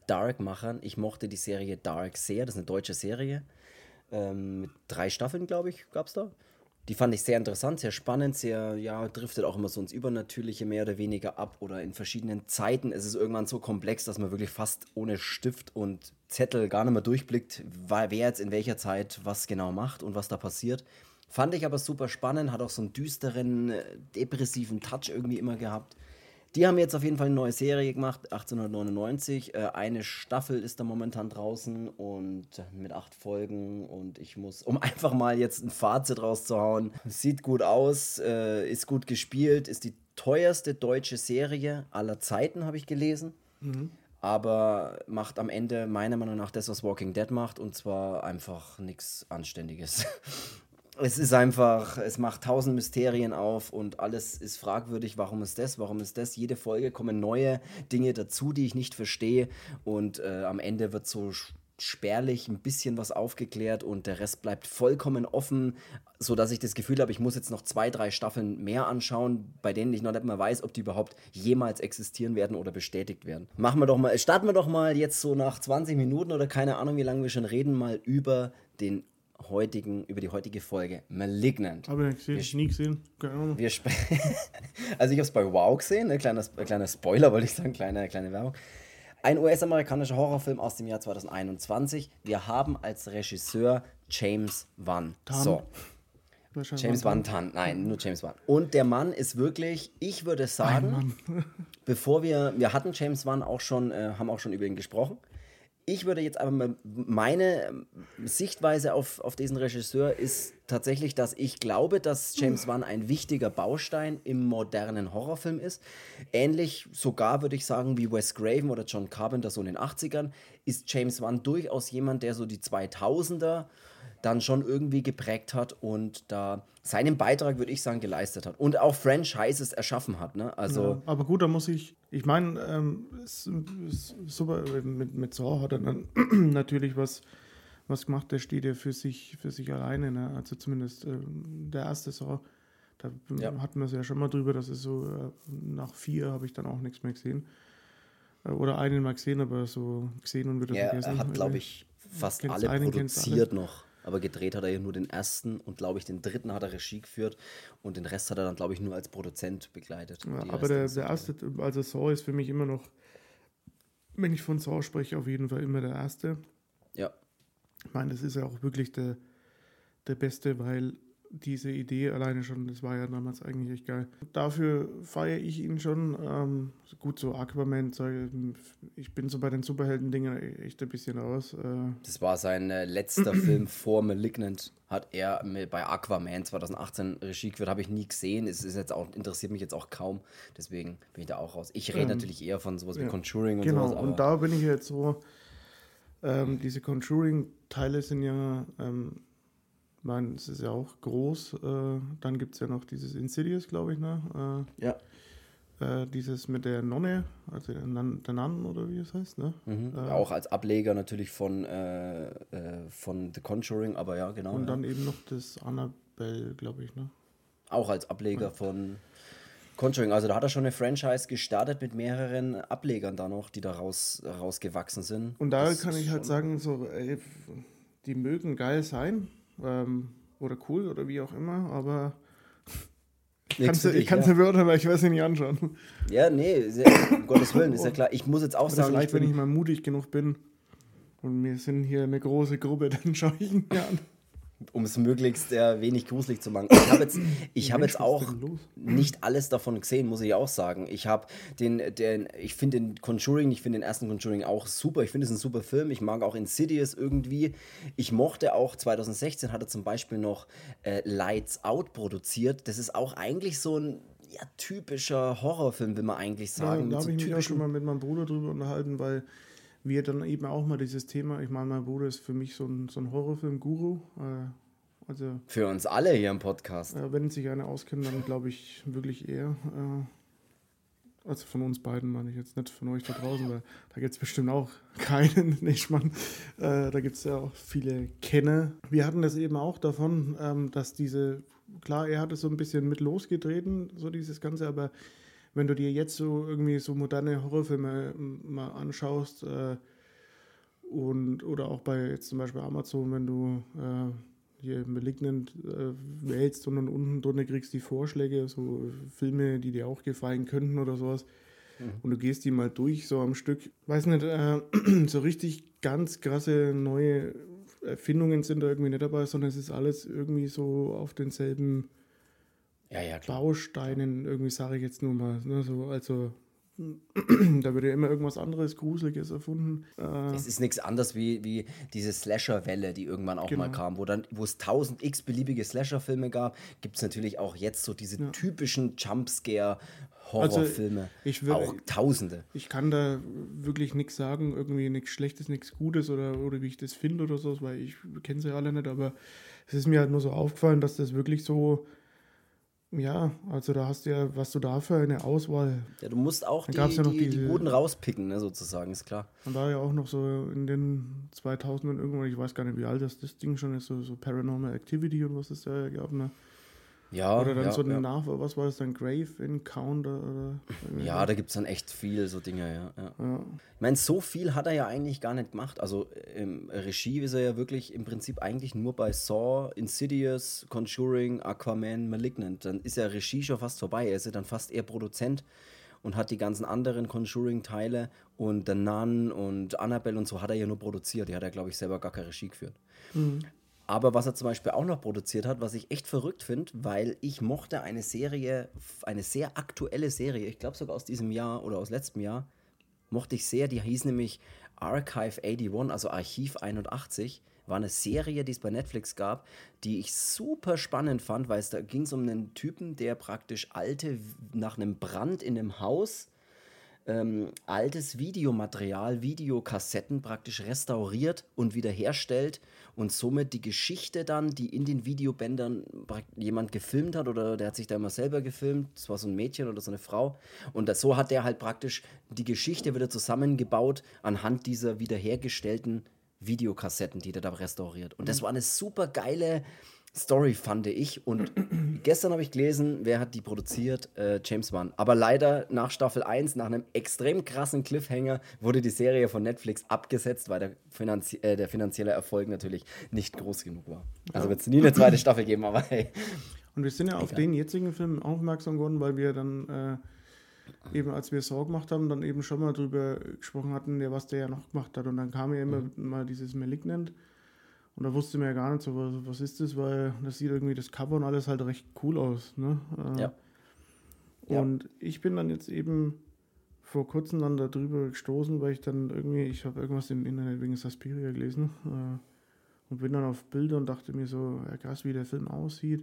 [SPEAKER 1] Dark-Machern. Ich mochte die Serie Dark sehr. Das ist eine deutsche Serie. Ähm, mit drei Staffeln, glaube ich, gab es da. Die fand ich sehr interessant, sehr spannend, sehr, ja, driftet auch immer so ins Übernatürliche mehr oder weniger ab oder in verschiedenen Zeiten. Es ist irgendwann so komplex, dass man wirklich fast ohne Stift und Zettel gar nicht mehr durchblickt, wer jetzt in welcher Zeit was genau macht und was da passiert. Fand ich aber super spannend, hat auch so einen düsteren, äh, depressiven Touch irgendwie immer gehabt. Die haben jetzt auf jeden Fall eine neue Serie gemacht, 1899. Äh, eine Staffel ist da momentan draußen und mit acht Folgen. Und ich muss, um einfach mal jetzt ein Fazit rauszuhauen, sieht gut aus, äh, ist gut gespielt, ist die teuerste deutsche Serie aller Zeiten, habe ich gelesen. Mhm. Aber macht am Ende meiner Meinung nach das, was Walking Dead macht, und zwar einfach nichts Anständiges. es ist einfach, es macht tausend Mysterien auf und alles ist fragwürdig. Warum ist das? Warum ist das? Jede Folge kommen neue Dinge dazu, die ich nicht verstehe. Und äh, am Ende wird so spärlich ein bisschen was aufgeklärt und der Rest bleibt vollkommen offen, sodass ich das Gefühl habe, ich muss jetzt noch zwei, drei Staffeln mehr anschauen, bei denen ich noch nicht mal weiß, ob die überhaupt jemals existieren werden oder bestätigt werden. Machen wir doch mal, starten wir doch mal jetzt so nach 20 Minuten oder keine Ahnung, wie lange wir schon reden, mal über den heutigen, über die heutige Folge Malignant.
[SPEAKER 2] Habe ich gesehen, wir, nie gesehen.
[SPEAKER 1] Keine Wir also ich habe es bei Wow gesehen, ne? kleiner, kleiner Spoiler wollte ich sagen, kleine, kleine Werbung. Ein US-amerikanischer Horrorfilm aus dem Jahr 2021. Wir haben als Regisseur James Wan. Tan. So. James Van Tan, nein, nur James Wan. Und der Mann ist wirklich, ich würde sagen, bevor wir, wir hatten James Wan auch schon, äh, haben auch schon über ihn gesprochen ich würde jetzt aber meine ähm, Sichtweise auf, auf diesen Regisseur ist tatsächlich, dass ich glaube, dass James Wan ein wichtiger Baustein im modernen Horrorfilm ist. Ähnlich sogar würde ich sagen wie Wes Craven oder John Carpenter so in den 80ern, ist James Wan durchaus jemand, der so die 2000er dann schon irgendwie geprägt hat und da seinen Beitrag, würde ich sagen, geleistet hat. Und auch Franchises erschaffen hat. Ne? Also ja,
[SPEAKER 2] aber gut, da muss ich, ich meine, ähm, super, mit, mit Saw hat er dann natürlich was, was gemacht, der steht ja für sich, für sich alleine. Ne? Also zumindest äh, der erste Saw. Da ja. hatten wir es ja schon mal drüber, dass es so äh, nach vier habe ich dann auch nichts mehr gesehen. Äh, oder einen mal gesehen, aber so gesehen und wieder
[SPEAKER 1] ja, vergessen. Er hat, glaube ich, fast alle produziert noch aber gedreht hat er ja nur den ersten und glaube ich den dritten hat er Regie geführt und den Rest hat er dann glaube ich nur als Produzent begleitet.
[SPEAKER 2] Ja, aber der, der erste, also Saw ist für mich immer noch, wenn ich von Saw spreche, auf jeden Fall immer der erste.
[SPEAKER 1] Ja.
[SPEAKER 2] Ich meine, das ist ja auch wirklich der, der beste, weil diese Idee alleine schon, das war ja damals eigentlich echt geil. Dafür feiere ich ihn schon. Ähm, gut, so Aquaman, ich bin so bei den Superhelden-Dingen echt ein bisschen raus. Äh.
[SPEAKER 1] Das war sein äh, letzter Film vor Malignant. Hat er bei Aquaman 2018 Regie geführt, habe ich nie gesehen. Es ist jetzt auch, interessiert mich jetzt auch kaum. Deswegen bin ich da auch raus. Ich rede ähm, natürlich eher von sowas ja. wie Conjuring und
[SPEAKER 2] genau,
[SPEAKER 1] sowas.
[SPEAKER 2] Genau, und da bin ich jetzt so. Ähm, diese Conjuring-Teile sind ja ähm, ich meine, es ist ja auch groß. Äh, dann gibt es ja noch dieses Insidious, glaube ich, ne?
[SPEAKER 1] Äh, ja.
[SPEAKER 2] Äh, dieses mit der Nonne, also der, Nan, der Nun oder wie es heißt, ne?
[SPEAKER 1] Mhm. Äh, auch als Ableger natürlich von, äh, äh, von The Conjuring, aber ja, genau.
[SPEAKER 2] Und
[SPEAKER 1] ja.
[SPEAKER 2] dann eben noch das Annabelle, glaube ich, ne?
[SPEAKER 1] Auch als Ableger ja. von Conjuring. Also da hat er schon eine Franchise gestartet mit mehreren Ablegern da noch, die da raus, rausgewachsen sind.
[SPEAKER 2] Und da das kann ich halt sagen, so, ey, die mögen geil sein, ähm, oder cool oder wie auch immer, aber ich kann es ja. beurteilen, weil ich weiß sie nicht anschauen.
[SPEAKER 1] Ja, nee, um Gottes Willen, ist ja klar. Ich muss jetzt auch oder sagen.
[SPEAKER 2] Vielleicht, ich wenn ich mal mutig genug bin und wir sind hier eine große Gruppe, dann schaue ich ihn mir an
[SPEAKER 1] um es möglichst äh, wenig gruselig zu machen. Ich habe jetzt, ich hab jetzt auch nicht alles davon gesehen, muss ich auch sagen. Ich habe den, den, ich finde den Conjuring, ich finde den ersten Conjuring auch super. Ich finde es ein super Film. Ich mag auch Insidious irgendwie. Ich mochte auch 2016 hat er zum Beispiel noch äh, Lights Out produziert. Das ist auch eigentlich so ein ja, typischer Horrorfilm, will man eigentlich sagen.
[SPEAKER 2] Ja, da habe ich mich auch schon mal mit meinem Bruder drüber unterhalten, weil wir dann eben auch mal dieses Thema, ich meine, mein Bruder ist für mich so ein, so ein Horrorfilm-Guru. Äh, also,
[SPEAKER 1] für uns alle hier im Podcast.
[SPEAKER 2] Äh, wenn sich einer auskennt, dann glaube ich wirklich eher. Äh, also von uns beiden meine ich jetzt nicht von euch da draußen, weil da gibt es bestimmt auch keinen, nicht man. Äh, da gibt es ja auch viele Kenner. Wir hatten das eben auch davon, ähm, dass diese, klar, er hatte so ein bisschen mit losgetreten, so dieses Ganze, aber wenn du dir jetzt so irgendwie so moderne Horrorfilme mal anschaust äh, und oder auch bei jetzt zum Beispiel Amazon, wenn du äh, hier Malignant äh, wählst und dann unten drunter kriegst die Vorschläge, so Filme, die dir auch gefallen könnten oder sowas. Mhm. Und du gehst die mal durch, so am Stück. Weiß nicht, äh, so richtig ganz krasse neue Erfindungen sind da irgendwie nicht dabei, sondern es ist alles irgendwie so auf denselben
[SPEAKER 1] ja, ja,
[SPEAKER 2] Bausteinen, irgendwie sage ich jetzt nur mal. Ne, so, also da wird ja immer irgendwas anderes, Gruseliges erfunden.
[SPEAKER 1] Äh, es ist nichts anderes wie, wie diese Slasher-Welle, die irgendwann auch genau. mal kam, wo dann, wo es tausend x beliebige Slasher-Filme gab, gibt es natürlich auch jetzt so diese ja. typischen Jumpscare- Horrorfilme.
[SPEAKER 2] Also
[SPEAKER 1] auch Tausende.
[SPEAKER 2] Ich kann da wirklich nichts sagen, irgendwie nichts Schlechtes, nichts Gutes oder, oder wie ich das finde oder so, weil ich kenne sie alle nicht, aber es ist mir halt nur so aufgefallen, dass das wirklich so ja, also da hast du ja, was du da für eine Auswahl.
[SPEAKER 1] Ja, du musst auch die, ja die, diese, die, guten rauspicken, ne, sozusagen, ist klar.
[SPEAKER 2] Und da ja auch noch so in den 2000ern irgendwann, ich weiß gar nicht, wie alt das, das Ding schon ist, so, so Paranormal Activity und was es da gab, ne?
[SPEAKER 1] Ja,
[SPEAKER 2] oder dann
[SPEAKER 1] ja,
[SPEAKER 2] so
[SPEAKER 1] ja.
[SPEAKER 2] nach, was war das dann, Grave Encounter? Oder
[SPEAKER 1] ja, da gibt es dann echt viel so Dinge, ja. ja. Ich meine, so viel hat er ja eigentlich gar nicht gemacht. Also im Regie ist er ja wirklich im Prinzip eigentlich nur bei Saw, Insidious, Conjuring, Aquaman, Malignant. Dann ist ja Regie schon fast vorbei. Er ist ja dann fast eher Produzent und hat die ganzen anderen Conjuring-Teile und The Nun und Annabelle und so hat er ja nur produziert. Die hat er, glaube ich, selber gar keine Regie geführt. Mhm. Aber was er zum Beispiel auch noch produziert hat, was ich echt verrückt finde, weil ich mochte eine Serie, eine sehr aktuelle Serie, ich glaube sogar aus diesem Jahr oder aus letztem Jahr, mochte ich sehr, die hieß nämlich Archive 81, also Archiv 81. War eine Serie, die es bei Netflix gab, die ich super spannend fand, weil es da ging um einen Typen, der praktisch alte, nach einem Brand in einem Haus ähm, altes Videomaterial, Videokassetten praktisch restauriert und wiederherstellt und somit die Geschichte dann, die in den Videobändern jemand gefilmt hat oder der hat sich da immer selber gefilmt, das war so ein Mädchen oder so eine Frau und das, so hat der halt praktisch die Geschichte wieder zusammengebaut anhand dieser wiederhergestellten Videokassetten, die der da restauriert. Und das mhm. war eine super geile Story, fand ich. Und gestern habe ich gelesen, wer hat die produziert? Äh, James Wan. Aber leider nach Staffel 1, nach einem extrem krassen Cliffhanger, wurde die Serie von Netflix abgesetzt, weil der, finanzie äh, der finanzielle Erfolg natürlich nicht groß genug war. Also wird es nie eine zweite Staffel geben, aber hey.
[SPEAKER 2] Und wir sind ja auf den jetzigen Film aufmerksam geworden, weil wir dann äh, eben, als wir Saw gemacht haben, dann eben schon mal drüber gesprochen hatten, ja, was der ja noch gemacht hat. Und dann kam ja immer mhm. mal dieses Malignant. Und da wusste man ja gar nicht so, was, was ist das, weil das sieht irgendwie das Cover und alles halt recht cool aus. Ne? Äh,
[SPEAKER 1] Ja.
[SPEAKER 2] Und ich bin dann jetzt eben vor kurzem dann darüber gestoßen, weil ich dann irgendwie, ich habe irgendwas im Internet wegen Suspiria gelesen äh, und bin dann auf Bilder und dachte mir so, ja krass, wie der Film aussieht.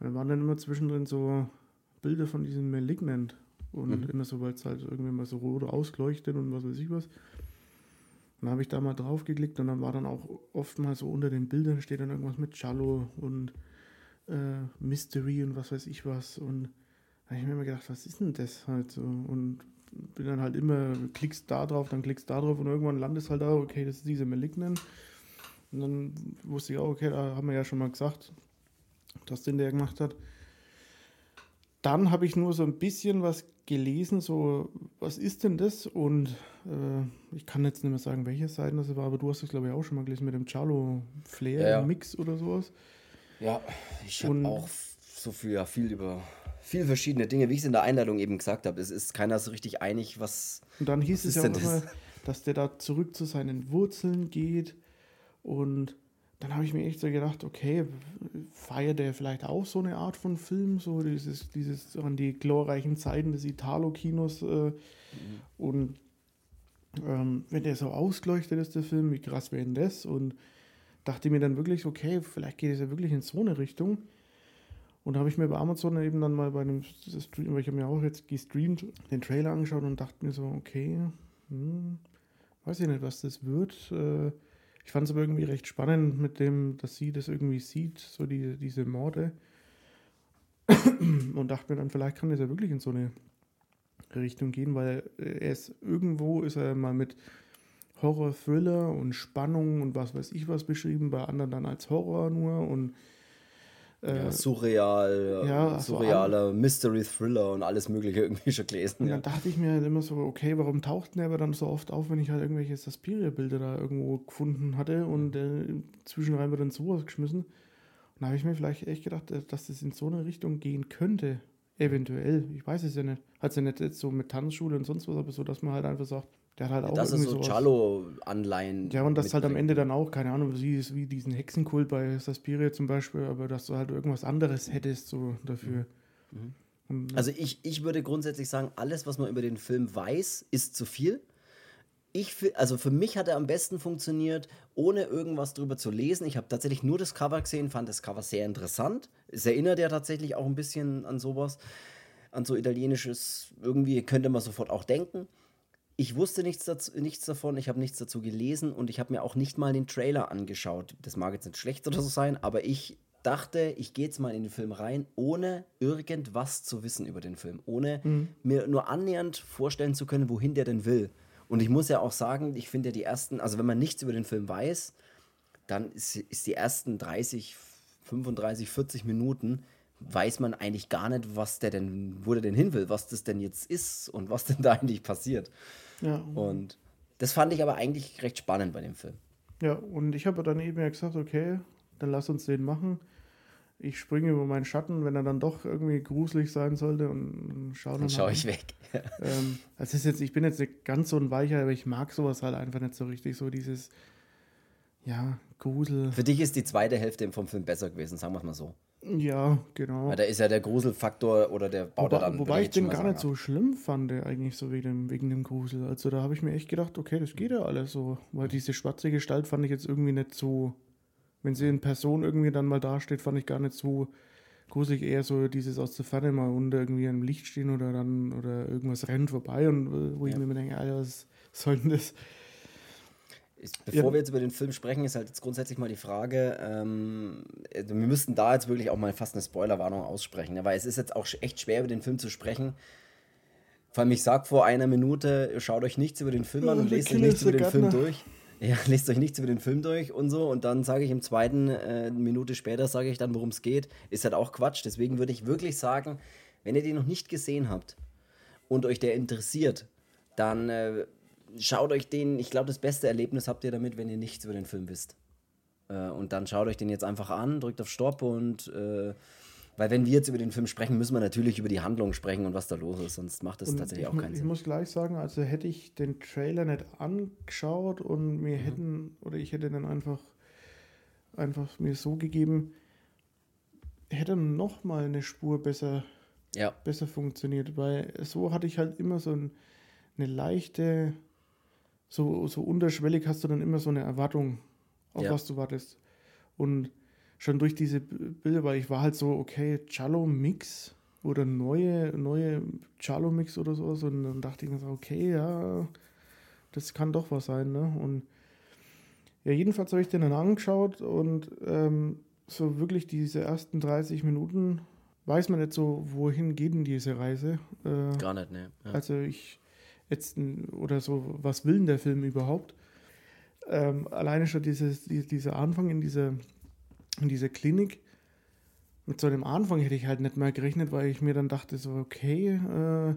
[SPEAKER 2] Und dann waren dann immer zwischendrin so Bilder von diesem Malignant und immer so, weil es halt irgendwie mal so rot ausgeleuchtet und was weiß ich was. Dann habe ich da mal drauf geklickt und dann war dann auch oft mal so unter den Bildern steht dann irgendwas mit Cello und äh, Mystery und was weiß ich was. Und da habe ich mir immer gedacht, was ist denn das halt so? Und bin dann halt immer, klickst da drauf, dann klickst da drauf und irgendwann landest halt da, okay, das ist diese Malignant. Und dann wusste ich auch, okay, da haben wir ja schon mal gesagt, dass den der gemacht hat. Dann habe ich nur so ein bisschen was gelesen, so, was ist denn das? Und äh, ich kann jetzt nicht mehr sagen, welche Seiten das war, aber du hast es, glaube ich, auch schon mal gelesen mit dem Charlo Flair
[SPEAKER 1] Ja, ja.
[SPEAKER 2] Mix oder sowas.
[SPEAKER 1] Ja, ich habe auch so viel, ja, viel über viel verschiedene Dinge, wie ich es in der Einladung eben gesagt habe. Es ist keiner so richtig einig, was.
[SPEAKER 2] Und dann hieß
[SPEAKER 1] Was
[SPEAKER 2] es ja auch
[SPEAKER 1] denn
[SPEAKER 2] immer,
[SPEAKER 1] das?
[SPEAKER 2] dass der da zurück zu seinen Wurzeln geht. Und dann habe ich mir echt so gedacht, okay, feiert der vielleicht auch so eine Art von Film, so dieses, dieses an die glorreichen Zeiten des Italo-Kinos. Äh, Und ähm, wenn der so ausgeleuchtet ist, der Film, wie krass wäre denn das? Und dachte mir dann wirklich, okay, vielleicht geht es ja wirklich in so eine Richtung. Und da habe ich mir bei Amazon eben dann mal bei einem Stream, weil ich habe mir auch jetzt gestreamt, den Trailer angeschaut und dachte mir so, okay, hm, weiß ich nicht, was das wird. Äh, ich fand es aber irgendwie recht spannend mit dem, dass sie das irgendwie sieht, so die, diese Morde. Und dachte mir dann, vielleicht kann das ja wirklich in so eine Richtung gehen, weil er ist irgendwo ist er mal mit Horror, Thriller und Spannung und was weiß ich was beschrieben, bei anderen dann als Horror nur und
[SPEAKER 1] Ja, surreal,
[SPEAKER 2] ja, so
[SPEAKER 1] surrealer Mystery Thriller und alles Mögliche irgendwie schon gelesen.
[SPEAKER 2] Und
[SPEAKER 1] Ja.
[SPEAKER 2] dann dachte ich mir halt immer so, okay, warum taucht der aber dann so oft auf, wenn ich halt irgendwelche Suspiria-Bilder da irgendwo gefunden hatte und äh, zwischenrein wird dann sowas geschmissen. Und da habe ich mir vielleicht echt gedacht, äh, dass das in so eine Richtung gehen könnte. Eventuell. Ich weiß es ja nicht. Hat ja nicht jetzt so mit Tanzschule und sonst was, aber so, dass man halt einfach sagt, der hat halt auch
[SPEAKER 1] Dass er
[SPEAKER 2] irgendwie
[SPEAKER 1] so
[SPEAKER 2] sowas.
[SPEAKER 1] Cello-Anleihen.
[SPEAKER 2] Ja, und das halt am. Ende dann auch, keine Ahnung, wie, wie diesen Hexenkult bei Suspiria zum Beispiel, aber dass du halt irgendwas anderes hättest so dafür. Und,
[SPEAKER 1] Also ich, ich würde grundsätzlich sagen, alles, was man über den Film weiß, ist zu viel. Ich, also für mich hat er am besten funktioniert, ohne irgendwas drüber zu lesen. Ich habe tatsächlich nur das Cover gesehen, fand das Cover sehr interessant. Es erinnert ja tatsächlich auch ein bisschen an sowas, an so italienisches, irgendwie könnte man sofort auch denken. Ich wusste nichts, dazu, nichts davon, ich habe nichts dazu gelesen und ich habe mir auch nicht mal den Trailer angeschaut. Das mag jetzt nicht schlecht oder so sein, aber ich dachte, ich gehe jetzt mal in den Film rein, ohne irgendwas zu wissen über den Film, ohne mir nur annähernd vorstellen zu können, wohin der denn will. Und ich muss ja auch sagen, ich finde ja die ersten, also wenn man nichts über den Film weiß, dann ist, ist die ersten 30, 35, 40 Minuten weiß man eigentlich gar nicht, was der denn, wo der denn hin will, was das denn jetzt ist und was denn da eigentlich passiert.
[SPEAKER 2] Ja,
[SPEAKER 1] Und das fand ich aber eigentlich recht spannend bei dem Film.
[SPEAKER 2] Ja, und ich habe dann eben ja gesagt, okay, dann lass uns den machen. Ich springe über meinen Schatten, wenn er dann doch irgendwie gruselig sein sollte und schaue
[SPEAKER 1] Dann
[SPEAKER 2] dann
[SPEAKER 1] schaue
[SPEAKER 2] halt
[SPEAKER 1] ich weg.
[SPEAKER 2] Ähm, es ist jetzt, ich bin jetzt nicht ganz so ein Weicher, aber ich mag sowas halt einfach nicht so richtig. So dieses, ja, Grusel.
[SPEAKER 1] Für dich ist die zweite Hälfte vom Film besser gewesen, sagen wir es mal so.
[SPEAKER 2] Ja, genau.
[SPEAKER 1] Weil da ist ja der Gruselfaktor oder der baut
[SPEAKER 2] Wobei,
[SPEAKER 1] er dann.
[SPEAKER 2] wobei ich den gar nicht so schlimm fand, eigentlich so wegen dem, wegen dem Grusel. Also da habe ich mir echt gedacht, okay, das geht ja alles so. Weil diese schwarze Gestalt fand ich jetzt irgendwie nicht so, wenn sie in Person irgendwie dann mal dasteht, fand ich gar nicht so gruselig. Eher so dieses aus der Ferne mal unter irgendwie einem Licht stehen oder dann oder irgendwas rennt vorbei und äh, wo ich
[SPEAKER 1] Ja.
[SPEAKER 2] mir immer denke, Alter, was soll denn das?
[SPEAKER 1] Ist, bevor
[SPEAKER 2] Ja.
[SPEAKER 1] wir jetzt über den Film sprechen, ist halt jetzt grundsätzlich mal die Frage, ähm, äh, wir müssten da jetzt wirklich auch mal fast eine Spoilerwarnung aussprechen, ne? weil es ist jetzt auch echt schwer, über den Film zu sprechen. Vor allem, ich sag vor einer Minute, schaut euch nichts über den Film an und lest euch nichts über den Film durch. Ja, lest euch nichts über den Film durch und so. Und dann sage ich im zweiten, äh, Minute später sage ich dann, worum es geht. Ist halt auch Quatsch. Deswegen würde ich wirklich sagen, wenn ihr den noch nicht gesehen habt und euch der interessiert, dann äh, schaut euch den, ich glaube, das beste Erlebnis habt ihr damit, wenn ihr nichts über den Film wisst. Äh, und dann schaut euch den jetzt einfach an, drückt auf Stopp und äh, weil wenn wir jetzt über den Film sprechen, müssen wir natürlich über die Handlung sprechen und was da los ist, sonst macht das tatsächlich
[SPEAKER 2] ich,
[SPEAKER 1] auch keinen
[SPEAKER 2] ich
[SPEAKER 1] Sinn.
[SPEAKER 2] muss gleich sagen, also hätte ich den Trailer nicht angeschaut und
[SPEAKER 1] Mhm.
[SPEAKER 2] mir hätten, oder ich hätte dann einfach einfach mir so gegeben, hätte noch mal eine Spur besser,
[SPEAKER 1] Ja.
[SPEAKER 2] besser funktioniert, weil so hatte ich halt immer so ein, eine leichte, so, so unterschwellig hast du dann immer so eine Erwartung, auf
[SPEAKER 1] Ja.
[SPEAKER 2] was du wartest. Und schon durch diese Bilder, weil ich war halt so, okay, Cello-Mix oder neue, neue Cello-Mix oder sowas und dann dachte ich mir so, okay, ja, das kann doch was sein, ne? Und ja, jedenfalls habe ich den dann angeschaut und ähm, so wirklich diese ersten 30 Minuten weiß man nicht so, wohin geht denn diese Reise. Äh,
[SPEAKER 1] Gar nicht, ne. Ja.
[SPEAKER 2] also ich jetzt oder so, was will denn der Film überhaupt? Ähm, alleine schon dieses, die, dieser Anfang in dieser, in dieser Klinik, mit so einem Anfang hätte ich halt nicht mehr gerechnet, weil ich mir dann dachte, so, okay, äh,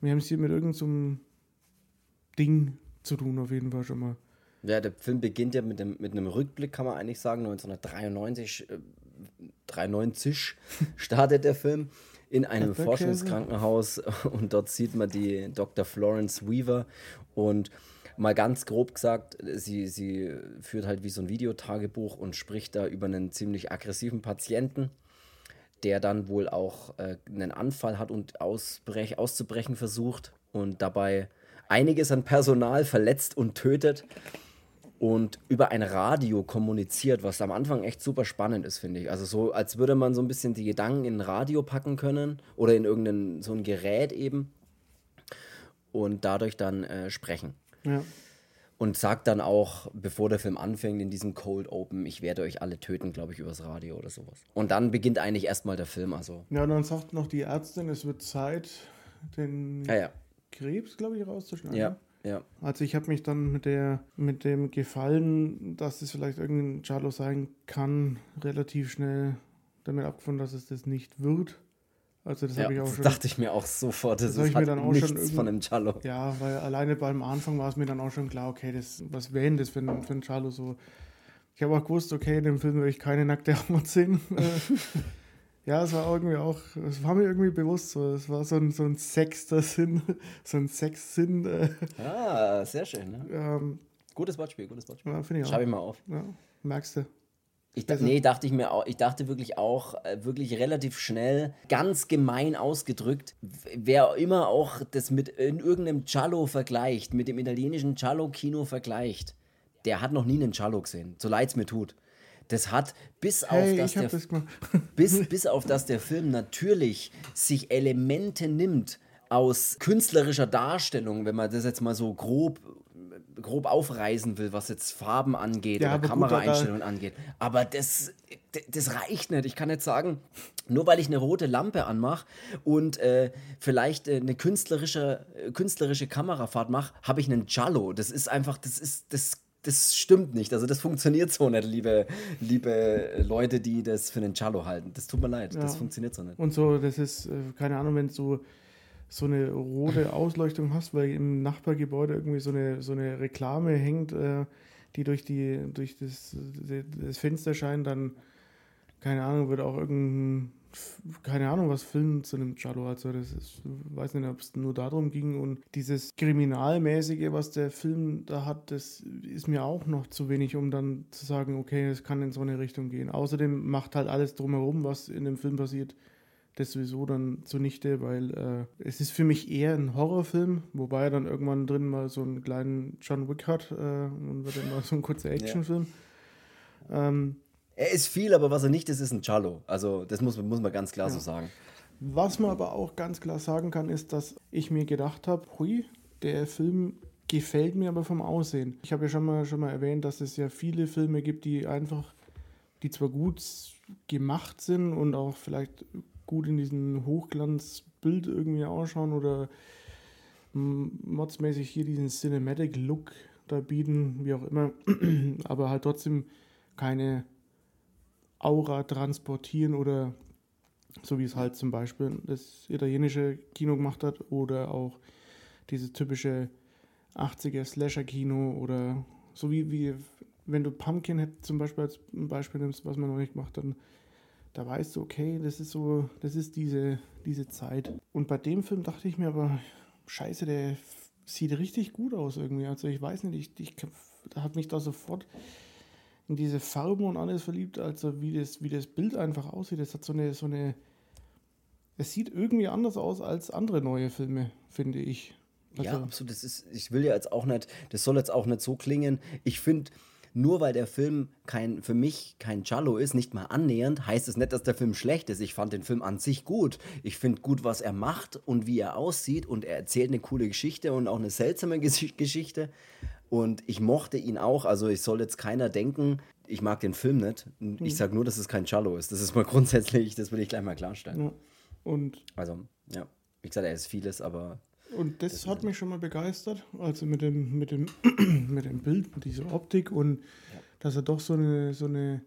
[SPEAKER 2] wir haben es hier mit irgendeinem so Ding zu tun, auf jeden Fall schon mal.
[SPEAKER 1] Ja, der Film beginnt ja mit, dem, mit einem Rückblick, kann man eigentlich sagen. 1993 äh, 93 startet der Film in einem. Forschungskrankenhaus und dort sieht man die Dr. Florence Weaver und mal ganz grob gesagt, sie, sie führt halt wie so ein Videotagebuch und spricht da über einen ziemlich aggressiven Patienten, der dann wohl auch äh, einen Anfall hat und ausbrech, auszubrechen versucht und dabei einiges an Personal verletzt und tötet und über ein Radio kommuniziert, was am Anfang echt super spannend ist, finde ich. Also so, als würde man so ein bisschen die Gedanken in ein Radio packen können oder in irgendein so ein Gerät eben und dadurch dann äh, sprechen.
[SPEAKER 2] Ja.
[SPEAKER 1] Und sagt dann auch, bevor der Film anfängt, in diesem Cold Open, ich werde euch alle töten, glaube ich, übers Radio oder sowas. Und dann beginnt eigentlich erstmal der Film, also.
[SPEAKER 2] Ja, und dann sagt noch die Ärztin, es wird Zeit, den
[SPEAKER 1] Ja, ja.
[SPEAKER 2] Krebs, glaube ich, rauszuschneiden.
[SPEAKER 1] Ja, ja.
[SPEAKER 2] Also ich habe mich dann mit der mit dem Gefallen, dass es vielleicht irgendein Charlo sein kann, relativ schnell damit abgefunden, dass es das nicht wird. Also das
[SPEAKER 1] ja
[SPEAKER 2] habe ich auch schon.
[SPEAKER 1] dachte ich mir auch sofort. Das,
[SPEAKER 2] Das
[SPEAKER 1] ist
[SPEAKER 2] ich mir dann auch
[SPEAKER 1] nichts
[SPEAKER 2] schon irgend-
[SPEAKER 1] von einem Cello.
[SPEAKER 2] Ja, weil alleine beim Anfang war es mir dann auch schon klar, okay, das, was wäre denn das für ein, für ein Charlo so? Ich habe auch gewusst, okay, in dem Film werde ich keine nackte Haut sehen. Ja, es war irgendwie auch, es war mir irgendwie bewusst so. Es war so ein, so ein sechster Sinn, so ein Sechssinn. Äh,
[SPEAKER 1] Ah, sehr schön. Ne?
[SPEAKER 2] ähm,
[SPEAKER 1] Gutes Wortspiel, gutes Wortspiel.
[SPEAKER 2] ja, finde ich
[SPEAKER 1] Schreibe
[SPEAKER 2] auch.
[SPEAKER 1] ich mal auf.
[SPEAKER 2] Ja, merkst du.
[SPEAKER 1] Ich, da- nee, dachte ich mir auch, ich dachte wirklich auch, äh, wirklich relativ schnell, ganz gemein ausgedrückt, wer immer auch das mit in irgendeinem Giallo vergleicht, mit dem italienischen Giallo-Kino vergleicht, der hat noch nie einen Giallo gesehen, so leid es mir tut. Das hat bis
[SPEAKER 2] Hey,
[SPEAKER 1] auf dass der
[SPEAKER 2] das
[SPEAKER 1] bis, bis auf dass der Film natürlich sich Elemente nimmt aus künstlerischer Darstellung, wenn man das jetzt mal so grob, grob aufreißen will, was jetzt Farben angeht
[SPEAKER 2] Ja,
[SPEAKER 1] oder Kameraeinstellungen angeht. Aber das, das reicht nicht. Ich kann nicht sagen, nur weil ich eine rote Lampe anmache und äh, vielleicht äh, eine künstlerische, äh, künstlerische Kamerafahrt mache, habe ich einen Giallo. Das ist einfach, das ist, das das stimmt nicht. Also das funktioniert so nicht, liebe, liebe Leute, die das für einen Cello halten. Das tut mir leid. Das
[SPEAKER 2] Ja.
[SPEAKER 1] funktioniert so nicht.
[SPEAKER 2] Und so, das ist, äh, keine Ahnung, wenn du so eine rote Ausleuchtung hast, weil im Nachbargebäude irgendwie so eine, so eine Reklame hängt, äh, die durch, die, durch das, das Fenster scheint, dann, keine Ahnung, wird auch irgendein, keine Ahnung, was filmen zu einem Cello. Also das ist, weiß nicht, ob es nur darum ging. Und dieses Kriminalmäßige, was der Film da hat, das ist mir auch noch zu wenig, um dann zu sagen, okay, es kann in so eine Richtung gehen. Außerdem macht halt alles drumherum, was in dem Film passiert, das sowieso dann zunichte, weil äh, es ist für mich eher ein Horrorfilm, wobei er dann irgendwann drin mal so einen kleinen John Wick hat äh, und wird dann mal so ein kurzer Actionfilm. Ähm,
[SPEAKER 1] Er ist viel, aber was er nicht ist, ist ein Cello. Also das muss, muss man ganz klar so sagen.
[SPEAKER 2] Was man aber auch ganz klar sagen kann, ist, dass ich mir gedacht habe, hui, der Film gefällt mir aber vom Aussehen. Ich habe ja schon mal, schon mal erwähnt, dass es ja viele Filme gibt, die einfach, die zwar gut gemacht sind und auch vielleicht gut in diesem Hochglanzbild irgendwie ausschauen oder modsmäßig hier diesen Cinematic Look da bieten, wie auch immer, aber halt trotzdem keine Aura transportieren oder so wie es halt zum Beispiel das italienische Kino gemacht hat oder auch dieses typische 80er Slasher-Kino oder so wie, wie wenn du Pumpkinhead zum Beispiel als Beispiel nimmst, was man noch nicht gemacht hat, dann da weißt du, okay, das ist so, das ist diese, diese Zeit. Und bei dem Film dachte ich mir aber, scheiße, der sieht richtig gut aus irgendwie. Also ich weiß nicht, ich, ich da hat mich da sofort in diese Farben und alles verliebt, also wie das, wie das Bild einfach aussieht. Es hat so eine, so eine. Es sieht irgendwie anders aus als andere neue Filme, finde ich.
[SPEAKER 1] ja,
[SPEAKER 2] Also-
[SPEAKER 1] absolut. Das ist, ich will ja jetzt auch nicht, das soll jetzt auch nicht so klingen. Ich finde, nur weil der Film kein, für mich kein Giallo ist, nicht mal annähernd, heißt es nicht, dass der Film schlecht ist. Ich fand den Film an sich gut. Ich finde gut, was er macht und wie er aussieht und er erzählt eine coole Geschichte und auch eine seltsame Gesch- Geschichte. Und ich mochte ihn auch. Also ich soll jetzt keiner denken, ich mag den Film nicht. Ich sage nur, dass es kein Giallo ist. Das ist mal grundsätzlich, das will ich gleich mal klarstellen.
[SPEAKER 2] Ja. Und,
[SPEAKER 1] Also, ja. Wie gesagt, er ist vieles, aber
[SPEAKER 2] und das, hat mich schon mal begeistert. Also mit dem, mit dem, mit dem Bild, mit dieser Optik und dass er doch so eine, so eine.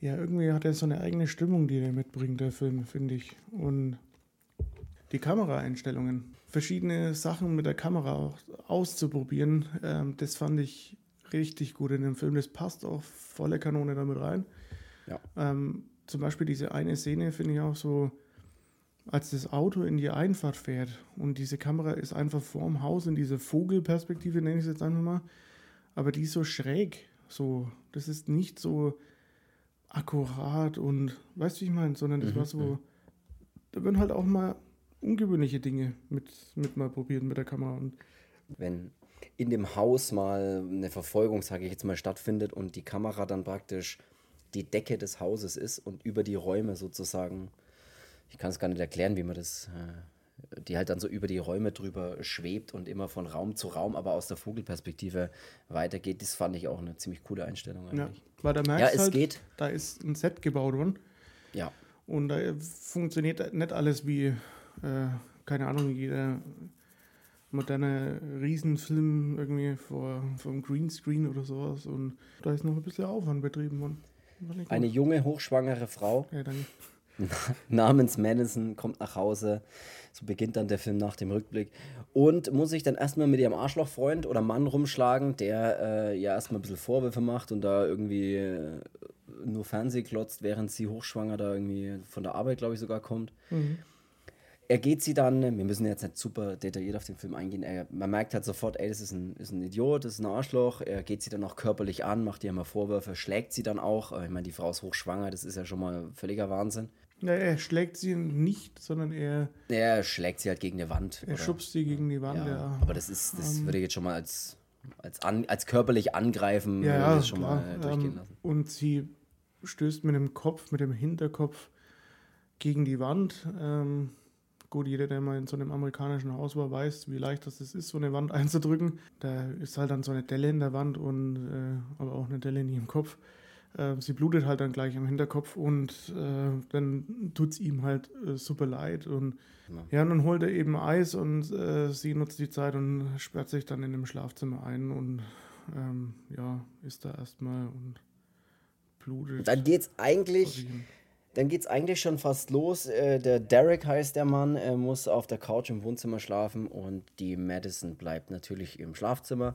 [SPEAKER 2] Ja, irgendwie hat er so eine eigene Stimmung, die er mitbringt, der Film, finde ich. Und die Kameraeinstellungen, verschiedene Sachen mit der Kamera auch auszuprobieren, ähm, das fand ich richtig gut in dem Film. Das passt auch volle Kanone damit rein.
[SPEAKER 1] Ja.
[SPEAKER 2] Ähm, zum Beispiel diese eine Szene finde ich auch so, als das Auto in die Einfahrt fährt und diese Kamera ist einfach vorm Haus in dieser Vogelperspektive, nenne ich es jetzt einfach mal, aber die ist so schräg, so, das ist nicht so akkurat und, weißt du, wie ich meine, sondern das war so, da werden halt auch mal ungewöhnliche Dinge mit, mit mal probiert mit der Kamera und
[SPEAKER 1] wenn in dem Haus mal eine Verfolgung, sage ich jetzt mal, stattfindet und die Kamera dann praktisch die Decke des Hauses ist und über die Räume sozusagen, ich kann es gar nicht erklären, wie man das, äh, die halt dann so über die Räume drüber schwebt und immer von Raum zu Raum, aber aus der Vogelperspektive weitergeht, das fand ich auch eine ziemlich coole Einstellung
[SPEAKER 2] ja,
[SPEAKER 1] eigentlich.
[SPEAKER 2] weil da merkst
[SPEAKER 1] Ja, es
[SPEAKER 2] halt,
[SPEAKER 1] geht.
[SPEAKER 2] da ist ein Set gebaut worden
[SPEAKER 1] Ja,
[SPEAKER 2] Und da funktioniert nicht alles wie, äh, keine Ahnung, jeder moderne Riesenfilm irgendwie vor vom Greenscreen oder sowas. Und da ist noch ein bisschen Aufwand betrieben worden.
[SPEAKER 1] Eine junge, hochschwangere Frau
[SPEAKER 2] ja, danke.
[SPEAKER 1] namens Madison kommt nach Hause. So beginnt dann der Film nach dem Rückblick. Und muss sich dann erstmal mit ihrem Arschlochfreund oder Mann rumschlagen, der äh, ja erstmal ein bisschen Vorwürfe macht und da irgendwie äh, nur Fernseh klotzt, während sie hochschwanger da irgendwie von der Arbeit, glaube ich, sogar kommt. Er geht sie dann, wir müssen jetzt nicht super detailliert auf den Film eingehen, er, man merkt halt sofort, ey, das ist ein, ist ein Idiot, das ist ein Arschloch. Er geht sie dann auch körperlich an, macht ihr mal Vorwürfe, schlägt sie dann auch. Äh, Ich meine, die Frau ist hochschwanger, das ist ja schon mal völliger Wahnsinn.
[SPEAKER 2] Ja, er schlägt sie nicht, sondern er,
[SPEAKER 1] Er schlägt sie halt gegen eine Wand.
[SPEAKER 2] er
[SPEAKER 1] oder-
[SPEAKER 2] schubst sie gegen die Wand.
[SPEAKER 1] ja,
[SPEAKER 2] Ja,
[SPEAKER 1] aber das ist, das würde ich jetzt schon mal als, als, an, als körperlich angreifen,
[SPEAKER 2] ja, ja
[SPEAKER 1] schon
[SPEAKER 2] klar.
[SPEAKER 1] mal äh, durchgehen
[SPEAKER 2] ähm,
[SPEAKER 1] lassen.
[SPEAKER 2] Und sie stößt mit dem Kopf, mit dem Hinterkopf gegen die Wand. Ähm, gut, jeder, der mal in so einem amerikanischen Haus war, weiß, wie leicht das ist, so eine Wand einzudrücken. Da ist halt dann so eine Delle in der Wand und äh, aber auch eine Delle nie im Kopf. Äh, sie blutet halt dann gleich im Hinterkopf und äh, dann tut es ihm halt äh, super leid. Und
[SPEAKER 1] Ja.
[SPEAKER 2] ja, und dann holt er eben Eis und äh, sie nutzt die Zeit und sperrt sich dann in dem Schlafzimmer ein und ähm, ja, ist da erstmal und blutet.
[SPEAKER 1] Dann geht's eigentlich,
[SPEAKER 2] hin.
[SPEAKER 1] Dann geht's eigentlich schon fast los. Äh, der Derek heißt der Mann, er muss auf der Couch im Wohnzimmer schlafen und die Madison bleibt natürlich im Schlafzimmer.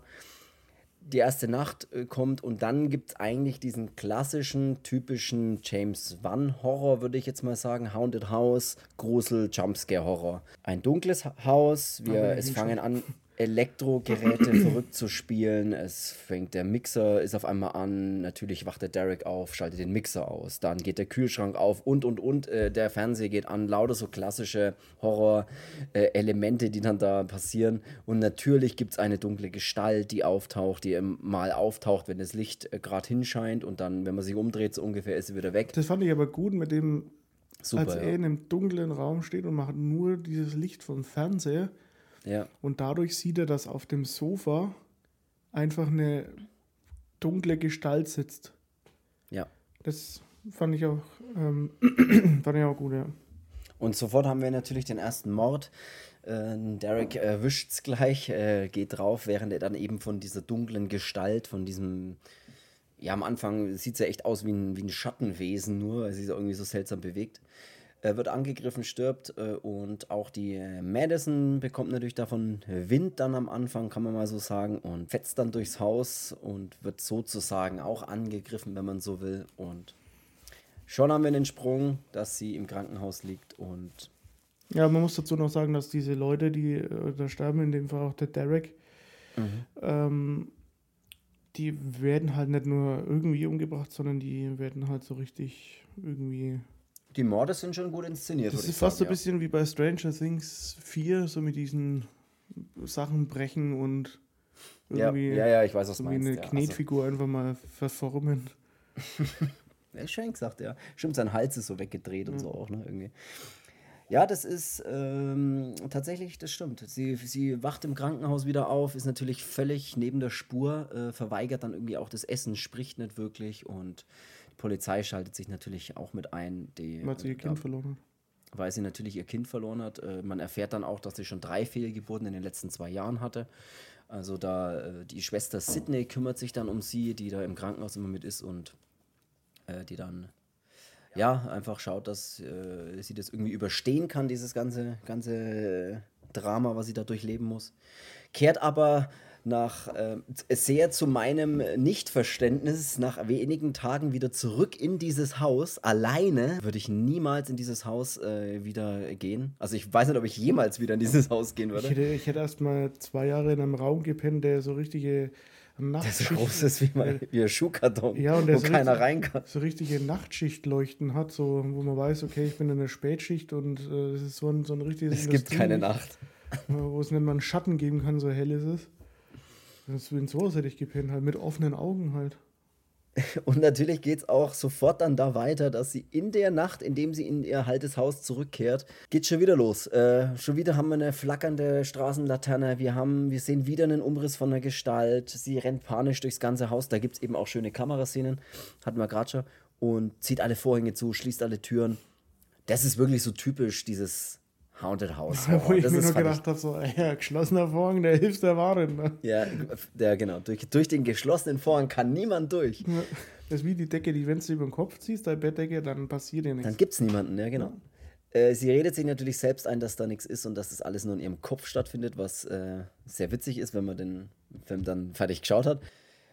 [SPEAKER 1] Die erste Nacht äh, kommt und dann gibt es eigentlich diesen klassischen, typischen James Wan-Horror, würde ich jetzt mal sagen. Haunted House, Grusel, Jumpscare-Horror. Ein dunkles Ha- Haus, wir, es fangen an, Elektrogeräte verrückt zu spielen. Es fängt der Mixer, ist auf einmal an. Natürlich wacht der Derek auf, schaltet den Mixer aus. Dann geht der Kühlschrank auf und und und. Äh, der Fernseher geht an. Lauter so klassische Horror-Elemente, die dann da passieren. Und natürlich gibt es eine dunkle Gestalt, die auftaucht, die mal auftaucht, wenn das Licht äh, gerade hinscheint. Und dann, wenn man sich umdreht, so ungefähr ist sie wieder weg.
[SPEAKER 2] Das fand ich aber gut mit dem,
[SPEAKER 1] Super.
[SPEAKER 2] als er
[SPEAKER 1] ja.
[SPEAKER 2] in einem dunklen Raum steht und macht nur dieses Licht vom Fernseher
[SPEAKER 1] ja.
[SPEAKER 2] und dadurch sieht er, dass auf dem Sofa einfach eine dunkle Gestalt sitzt.
[SPEAKER 1] Ja.
[SPEAKER 2] Das fand ich auch, ähm, fand ich auch gut, ja.
[SPEAKER 1] Und sofort haben wir natürlich den ersten Mord. Äh, Derek erwischt es gleich, äh, geht drauf, während er dann eben von dieser dunklen Gestalt, von diesem, ja, am Anfang sieht es ja echt aus wie ein, wie ein Schattenwesen nur, weil sie sich irgendwie so seltsam bewegt. Er wird angegriffen, stirbt äh, und auch die äh, Madison bekommt natürlich davon Wind dann am Anfang, kann man mal so sagen, und fetzt dann durchs Haus und wird sozusagen auch angegriffen, wenn man so will. Und schon haben wir den Sprung, dass sie im Krankenhaus liegt und
[SPEAKER 2] Ja, man muss dazu noch sagen, dass diese Leute, die äh, da sterben, in dem Fall auch der Derek,
[SPEAKER 1] Mhm.
[SPEAKER 2] ähm, die werden halt nicht nur irgendwie umgebracht, sondern die werden halt so richtig irgendwie.
[SPEAKER 1] Die Morde sind schon gut inszeniert.
[SPEAKER 2] Das ist fast so
[SPEAKER 1] sagen,
[SPEAKER 2] ein bisschen wie bei Stranger Things 4, so mit diesen Sachen brechen und
[SPEAKER 1] Ja,
[SPEAKER 2] irgendwie
[SPEAKER 1] ja, ja, ich weiß, was
[SPEAKER 2] so
[SPEAKER 1] du
[SPEAKER 2] wie
[SPEAKER 1] meinst.
[SPEAKER 2] eine
[SPEAKER 1] ja. Also,
[SPEAKER 2] Knetfigur einfach mal verformen.
[SPEAKER 1] Ja, schön gesagt, ja. Stimmt, sein Hals ist so weggedreht und so auch, ne? Irgendwie. Ja, das ist ähm, tatsächlich, das stimmt. Sie, sie wacht im Krankenhaus wieder auf, ist natürlich völlig neben der Spur, äh, verweigert dann irgendwie auch das Essen, spricht nicht wirklich und Polizei schaltet sich natürlich auch mit ein. Die,
[SPEAKER 2] Weil sie ihr
[SPEAKER 1] äh,
[SPEAKER 2] Kind verloren hat.
[SPEAKER 1] weil sie natürlich ihr Kind verloren hat. Äh, man erfährt dann auch, dass sie schon drei Fehlgeburten in den letzten zwei Jahren hatte. Also da äh, die Schwester Sydney kümmert sich dann um sie, die da im Krankenhaus immer mit ist und äh, die dann ja einfach schaut, dass äh, sie das irgendwie überstehen kann, dieses ganze, ganze Drama, was sie da durchleben muss. Kehrt aber nach äh, sehr zu meinem Nichtverständnis nach wenigen Tagen wieder zurück in dieses Haus. Alleine würde ich niemals in dieses Haus äh, wieder gehen. Also ich weiß nicht, ob ich jemals wieder in dieses Haus gehen
[SPEAKER 2] Ich
[SPEAKER 1] würde.
[SPEAKER 2] hätte, ich hätte erst mal zwei Jahre in einem Raum gepennt, der so richtige
[SPEAKER 1] Das
[SPEAKER 2] Nachtschicht,
[SPEAKER 1] so groß ist wie, mein, wie ein Schuhkarton,
[SPEAKER 2] Ja, und der
[SPEAKER 1] wo
[SPEAKER 2] so
[SPEAKER 1] keiner
[SPEAKER 2] richtig-
[SPEAKER 1] rein kann.
[SPEAKER 2] so richtige Nachtschichtleuchten hat, so, wo man weiß, okay, ich bin in der Spätschicht und äh, das ist so ein, so ein richtiges
[SPEAKER 1] Es gibt keine Nacht.
[SPEAKER 2] äh, wo es nicht mal einen Schatten geben kann, so hell ist es. Das in sowas hätte ich gepennt, halt mit offenen Augen halt.
[SPEAKER 1] Und natürlich geht es auch sofort dann da weiter, dass sie in der Nacht, indem sie in ihr altes Haus zurückkehrt, geht schon wieder los. Äh, schon wieder haben wir eine flackernde Straßenlaterne. Wir, haben, wir sehen wieder einen Umriss von der Gestalt. Sie rennt panisch durchs ganze Haus. Da gibt es eben auch schöne Kameraszenen. Hatten wir gerade schon. Und zieht alle Vorhänge zu, schließt alle Türen. Das ist wirklich so typisch, dieses Haunted House.
[SPEAKER 2] Wo ich
[SPEAKER 1] das
[SPEAKER 2] mir
[SPEAKER 1] ist,
[SPEAKER 2] nur gedacht habe, so, ja, geschlossener Vorhang, der hilft der Wahren. Ne?
[SPEAKER 1] Ja, ja, genau. Durch, durch den geschlossenen Vorhang kann niemand durch.
[SPEAKER 2] Ja, Das ist wie die Decke, die, wenn du über den Kopf ziehst, deine Bettdecke, dann passiert dir nichts.
[SPEAKER 1] Dann gibt es niemanden, ja, genau. Äh, sie redet sich natürlich selbst ein, dass da nichts ist und dass das alles nur in ihrem Kopf stattfindet, was äh, sehr witzig ist, wenn man den Film dann fertig geschaut hat.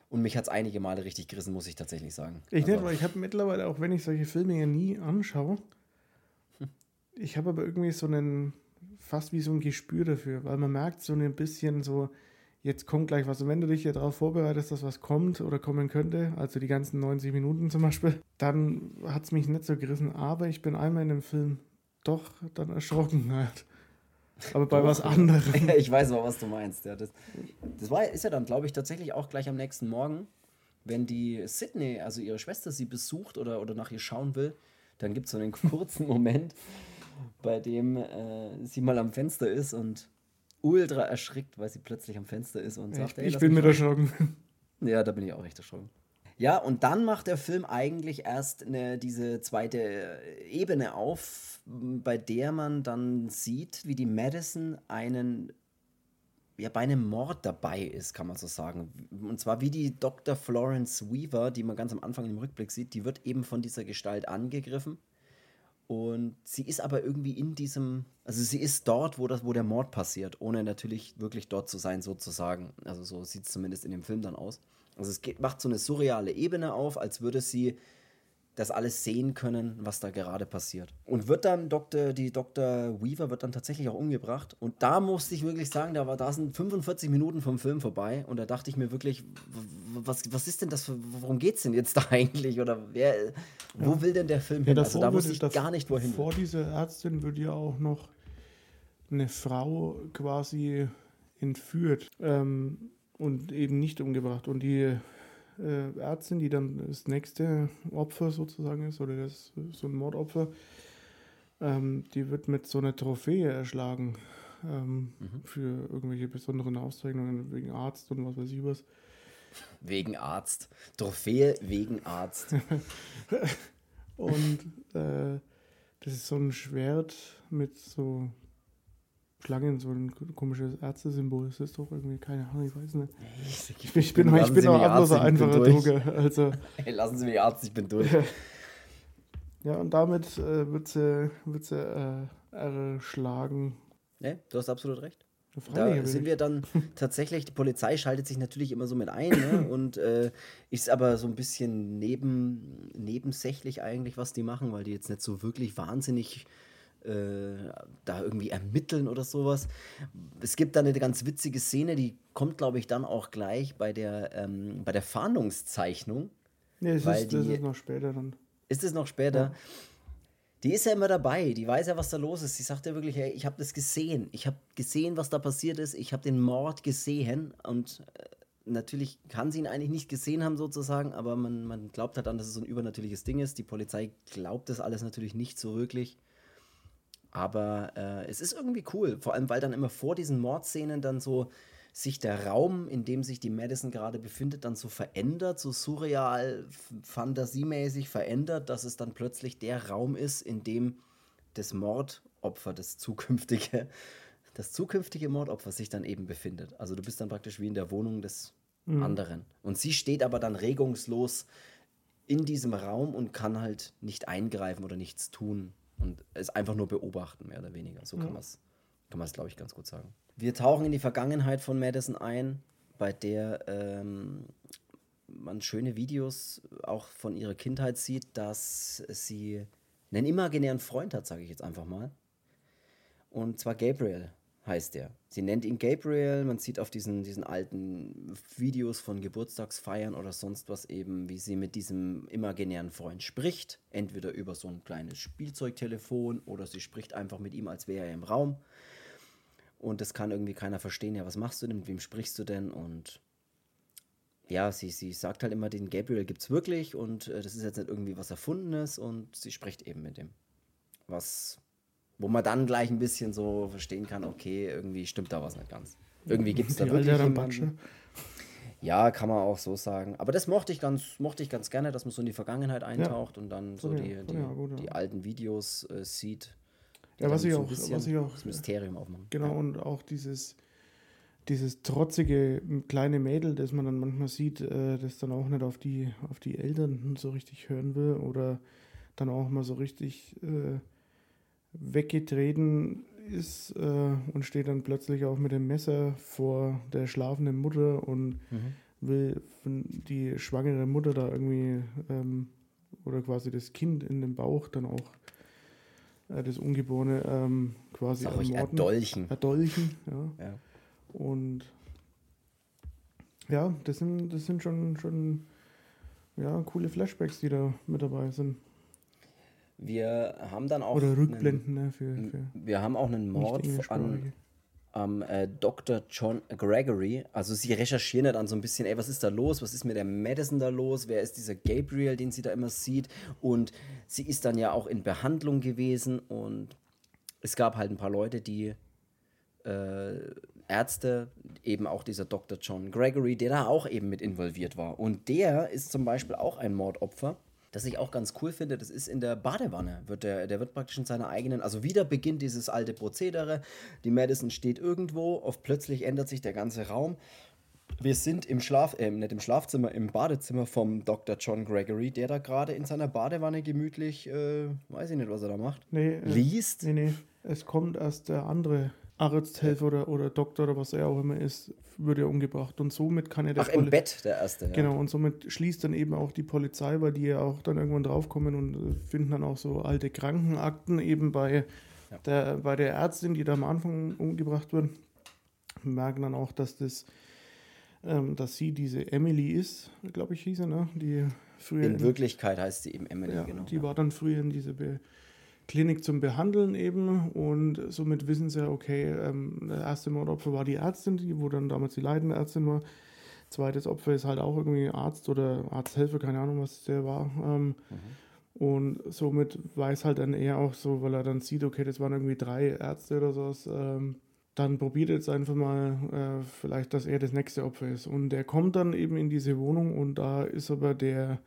[SPEAKER 1] Und mich hat es einige Male richtig gerissen, muss ich tatsächlich sagen.
[SPEAKER 2] Ich
[SPEAKER 1] Also,
[SPEAKER 2] nicht, weil ich habe mittlerweile, auch wenn ich solche Filme ja nie anschaue, ich habe aber irgendwie so einen, fast wie so ein Gespür dafür, weil man merkt so ein bisschen so, jetzt kommt gleich was. Und wenn du dich ja darauf vorbereitest, dass was kommt oder kommen könnte, also die ganzen 90 Minuten zum Beispiel, dann hat es mich nicht so gerissen. Aber ich bin einmal in dem Film doch dann erschrocken halt. Aber bei was anderem.
[SPEAKER 1] ich weiß aber, was du meinst. Ja, das das war, ist ja dann, glaube ich, tatsächlich auch gleich am nächsten Morgen, wenn die Sydney, also ihre Schwester, sie besucht oder, oder nach ihr schauen will, dann gibt es so einen kurzen Moment, bei dem äh, sie mal am Fenster ist und ultra erschrickt, weil sie plötzlich am Fenster ist und sagt,
[SPEAKER 2] Ich,
[SPEAKER 1] "Hey,
[SPEAKER 2] ich bin mit
[SPEAKER 1] rein."
[SPEAKER 2] erschrocken.
[SPEAKER 1] Ja, da bin ich auch recht erschrocken. Ja, und dann macht der Film eigentlich erst eine, diese zweite Ebene auf, bei der man dann sieht, wie die Madison einen, ja, bei einem Mord dabei ist, kann man so sagen. Und zwar wie die Dr. Florence Weaver, die man ganz am Anfang im Rückblick sieht, die wird eben von dieser Gestalt angegriffen. Und sie ist aber irgendwie in diesem, also sie ist dort, wo, das, wo der Mord passiert, ohne natürlich wirklich dort zu sein, sozusagen. Also so sieht es zumindest in dem Film dann aus. Also es geht, macht so eine surreale Ebene auf, als würde sie das alles sehen können, was da gerade passiert. Und wird dann Dr., die Dr. Weaver wird dann tatsächlich auch umgebracht. Und da musste ich wirklich sagen, da, war, da sind 45 Minuten vom Film vorbei. Und da dachte ich mir wirklich, was, was ist denn das für, worum geht es denn jetzt da eigentlich? Oder wer, wo will denn der Film hin? also da wusste ich gar nicht, wohin.
[SPEAKER 2] Vor dieser Ärztin wird ja auch noch eine Frau quasi entführt ähm, und eben nicht umgebracht. Und die äh, Ärztin, die dann das nächste Opfer sozusagen ist, oder das so ein Mordopfer, ähm, die wird mit so einer Trophäe erschlagen ähm,
[SPEAKER 1] Mhm.
[SPEAKER 2] für irgendwelche besonderen Auszeichnungen wegen Arzt und was weiß ich was.
[SPEAKER 1] Wegen Arzt. Trophäe wegen Arzt.
[SPEAKER 2] Und äh, das ist so ein Schwert mit so Schlangen, so ein komisches Ärztesymbol. Das ist doch irgendwie, keine Ahnung, ich weiß nicht. Ich bin, ich bin, ich
[SPEAKER 1] Lassen
[SPEAKER 2] bin auch
[SPEAKER 1] ich bin
[SPEAKER 2] einfacher. Drucker. Also,
[SPEAKER 1] Hey, lassen Sie mich Arzt, ich bin durch.
[SPEAKER 2] ja, und damit äh, wird sie, wird sie äh, erschlagen.
[SPEAKER 1] Ne, du hast absolut recht. Da sind wir dann tatsächlich, die Polizei schaltet sich natürlich immer so mit ein ne? und äh, ist aber so ein bisschen neben, nebensächlich eigentlich, was die machen, weil die jetzt nicht so wirklich wahnsinnig äh, da irgendwie ermitteln oder sowas. Es gibt da eine ganz witzige Szene, die kommt, glaube ich, dann auch gleich bei der, ähm, bei der Fahndungszeichnung.
[SPEAKER 2] Nee, das, ist, das ist noch später dann.
[SPEAKER 1] Ist es noch später? Ja. Die ist ja immer dabei, die weiß ja, was da los ist. Sie sagt ja wirklich, hey, ich habe das gesehen. Ich habe gesehen, was da passiert ist. Ich habe den Mord gesehen. Und äh, natürlich kann sie ihn eigentlich nicht gesehen haben, sozusagen, aber man, man glaubt halt an, dass es so ein übernatürliches Ding ist. Die Polizei glaubt das alles natürlich nicht so wirklich. Aber äh, es ist irgendwie cool, vor allem weil dann immer vor diesen Mordszenen dann so sich der Raum, in dem sich die Madison gerade befindet, dann so verändert, so surreal, fantasiemäßig verändert, dass es dann plötzlich der Raum ist, in dem das Mordopfer, das zukünftige, das zukünftige Mordopfer sich dann eben befindet. Also du bist dann praktisch wie in der Wohnung des mhm. anderen. Und sie steht aber dann regungslos in diesem Raum und kann halt nicht eingreifen oder nichts tun und es einfach nur beobachten, mehr oder weniger. So kann man es, kann man es, glaube ich, ganz gut sagen. Wir tauchen in die Vergangenheit von Madison ein, bei der ähm, man schöne Videos auch von ihrer Kindheit sieht, dass sie einen imaginären Freund hat, sage ich jetzt einfach mal. Und zwar Gabriel heißt er. Sie nennt ihn Gabriel. Man sieht auf diesen, diesen alten Videos von Geburtstagsfeiern oder sonst was eben, wie sie mit diesem imaginären Freund spricht. Entweder über so ein kleines Spielzeugtelefon oder sie spricht einfach mit ihm, als wäre er im Raum. Und das kann irgendwie keiner verstehen. Ja, was machst du denn? Mit wem sprichst du denn? Und ja, sie, sie sagt halt immer, den Gabriel gibt es wirklich und äh, das ist jetzt nicht irgendwie was Erfundenes und sie spricht eben mit ihm. Was wo man dann gleich ein bisschen so verstehen kann, okay, irgendwie stimmt da was nicht ganz. Irgendwie gibt es da wirklich jemanden. Ja, kann man auch so sagen. Aber das mochte ich ganz, mochte ich ganz gerne, dass man so in die Vergangenheit eintaucht ja. und dann so die, die, ja, gut, ja. die alten Videos äh, sieht.
[SPEAKER 2] Ja, was ich, auch, was ich auch.
[SPEAKER 1] Das Mysterium aufmachen.
[SPEAKER 2] Genau, und auch dieses, dieses trotzige kleine Mädel, das man dann manchmal sieht, äh, das dann auch nicht auf die, auf die Eltern so richtig hören will oder dann auch mal so richtig äh, weggetreten ist äh, und steht dann plötzlich auch mit dem Messer vor der schlafenden Mutter und mhm. will die schwangere Mutter da irgendwie ähm, oder quasi das Kind in dem Bauch dann auch äh, das Ungeborene ähm, quasi
[SPEAKER 1] Sag ermorden. Erdolchen.
[SPEAKER 2] Erdolchen, ja. ja. Und ja, das sind, das sind schon, schon ja, coole Flashbacks, die da mit dabei sind.
[SPEAKER 1] Wir haben dann auch.
[SPEAKER 2] Oder Rückblenden, einen, ne, für, für
[SPEAKER 1] Wir haben auch einen Mord an am äh, Dr. John Gregory. Also sie recherchieren dann so ein bisschen, ey, was ist da los? Was ist mit der Madison da los? Wer ist dieser Gabriel, den sie da immer sieht? Und sie ist dann ja auch in Behandlung gewesen und es gab halt ein paar Leute, die äh, Ärzte, eben auch dieser Dr. John Gregory, der da auch eben mit involviert war. Und der ist zum Beispiel auch ein Mordopfer das ich auch ganz cool finde, das ist in der Badewanne. Wird der, der wird praktisch in seiner eigenen, also wieder beginnt dieses alte Prozedere. Die Madison steht irgendwo, auf plötzlich ändert sich der ganze Raum. Wir sind im Schlaf, äh, nicht im Schlafzimmer, im Badezimmer vom Dr. John Gregory, der da gerade in seiner Badewanne gemütlich, äh, weiß ich nicht, was er da macht,
[SPEAKER 2] nee, äh,
[SPEAKER 1] liest.
[SPEAKER 2] Nee, nee, es kommt erst der andere Arzthelfer oder, oder Doktor oder was er auch immer ist, wird ja umgebracht. Und somit kann er
[SPEAKER 1] der Ach, Poli im Bett der Erste. Ja.
[SPEAKER 2] Genau, und somit schließt dann eben auch die Polizei, weil die ja auch dann irgendwann draufkommen und äh, finden dann auch so alte Krankenakten eben bei, ja. der, bei der Ärztin, die da am Anfang umgebracht wird. Merken dann auch, dass das ähm, dass sie diese Emily ist, glaube ich, hieß sie, ne? Die
[SPEAKER 1] früher in, in Wirklichkeit heißt sie eben Emily,
[SPEAKER 2] ja, genau. Die war dann früher in diese Be Klinik zum Behandeln eben und somit wissen sie, okay, ähm, der erste Mordopfer war die Ärztin, die, wo dann damals die leitende Ärztin war. Zweites Opfer ist halt auch irgendwie Arzt oder Arzthelfer, keine Ahnung, was der war. Ähm, mhm. Und somit weiß halt dann er auch so, weil er dann sieht, okay, das waren irgendwie drei Ärzte oder sowas. Ähm, dann probiert jetzt einfach mal äh, vielleicht, dass er das nächste Opfer ist. Und er kommt dann eben in diese Wohnung und da ist aber der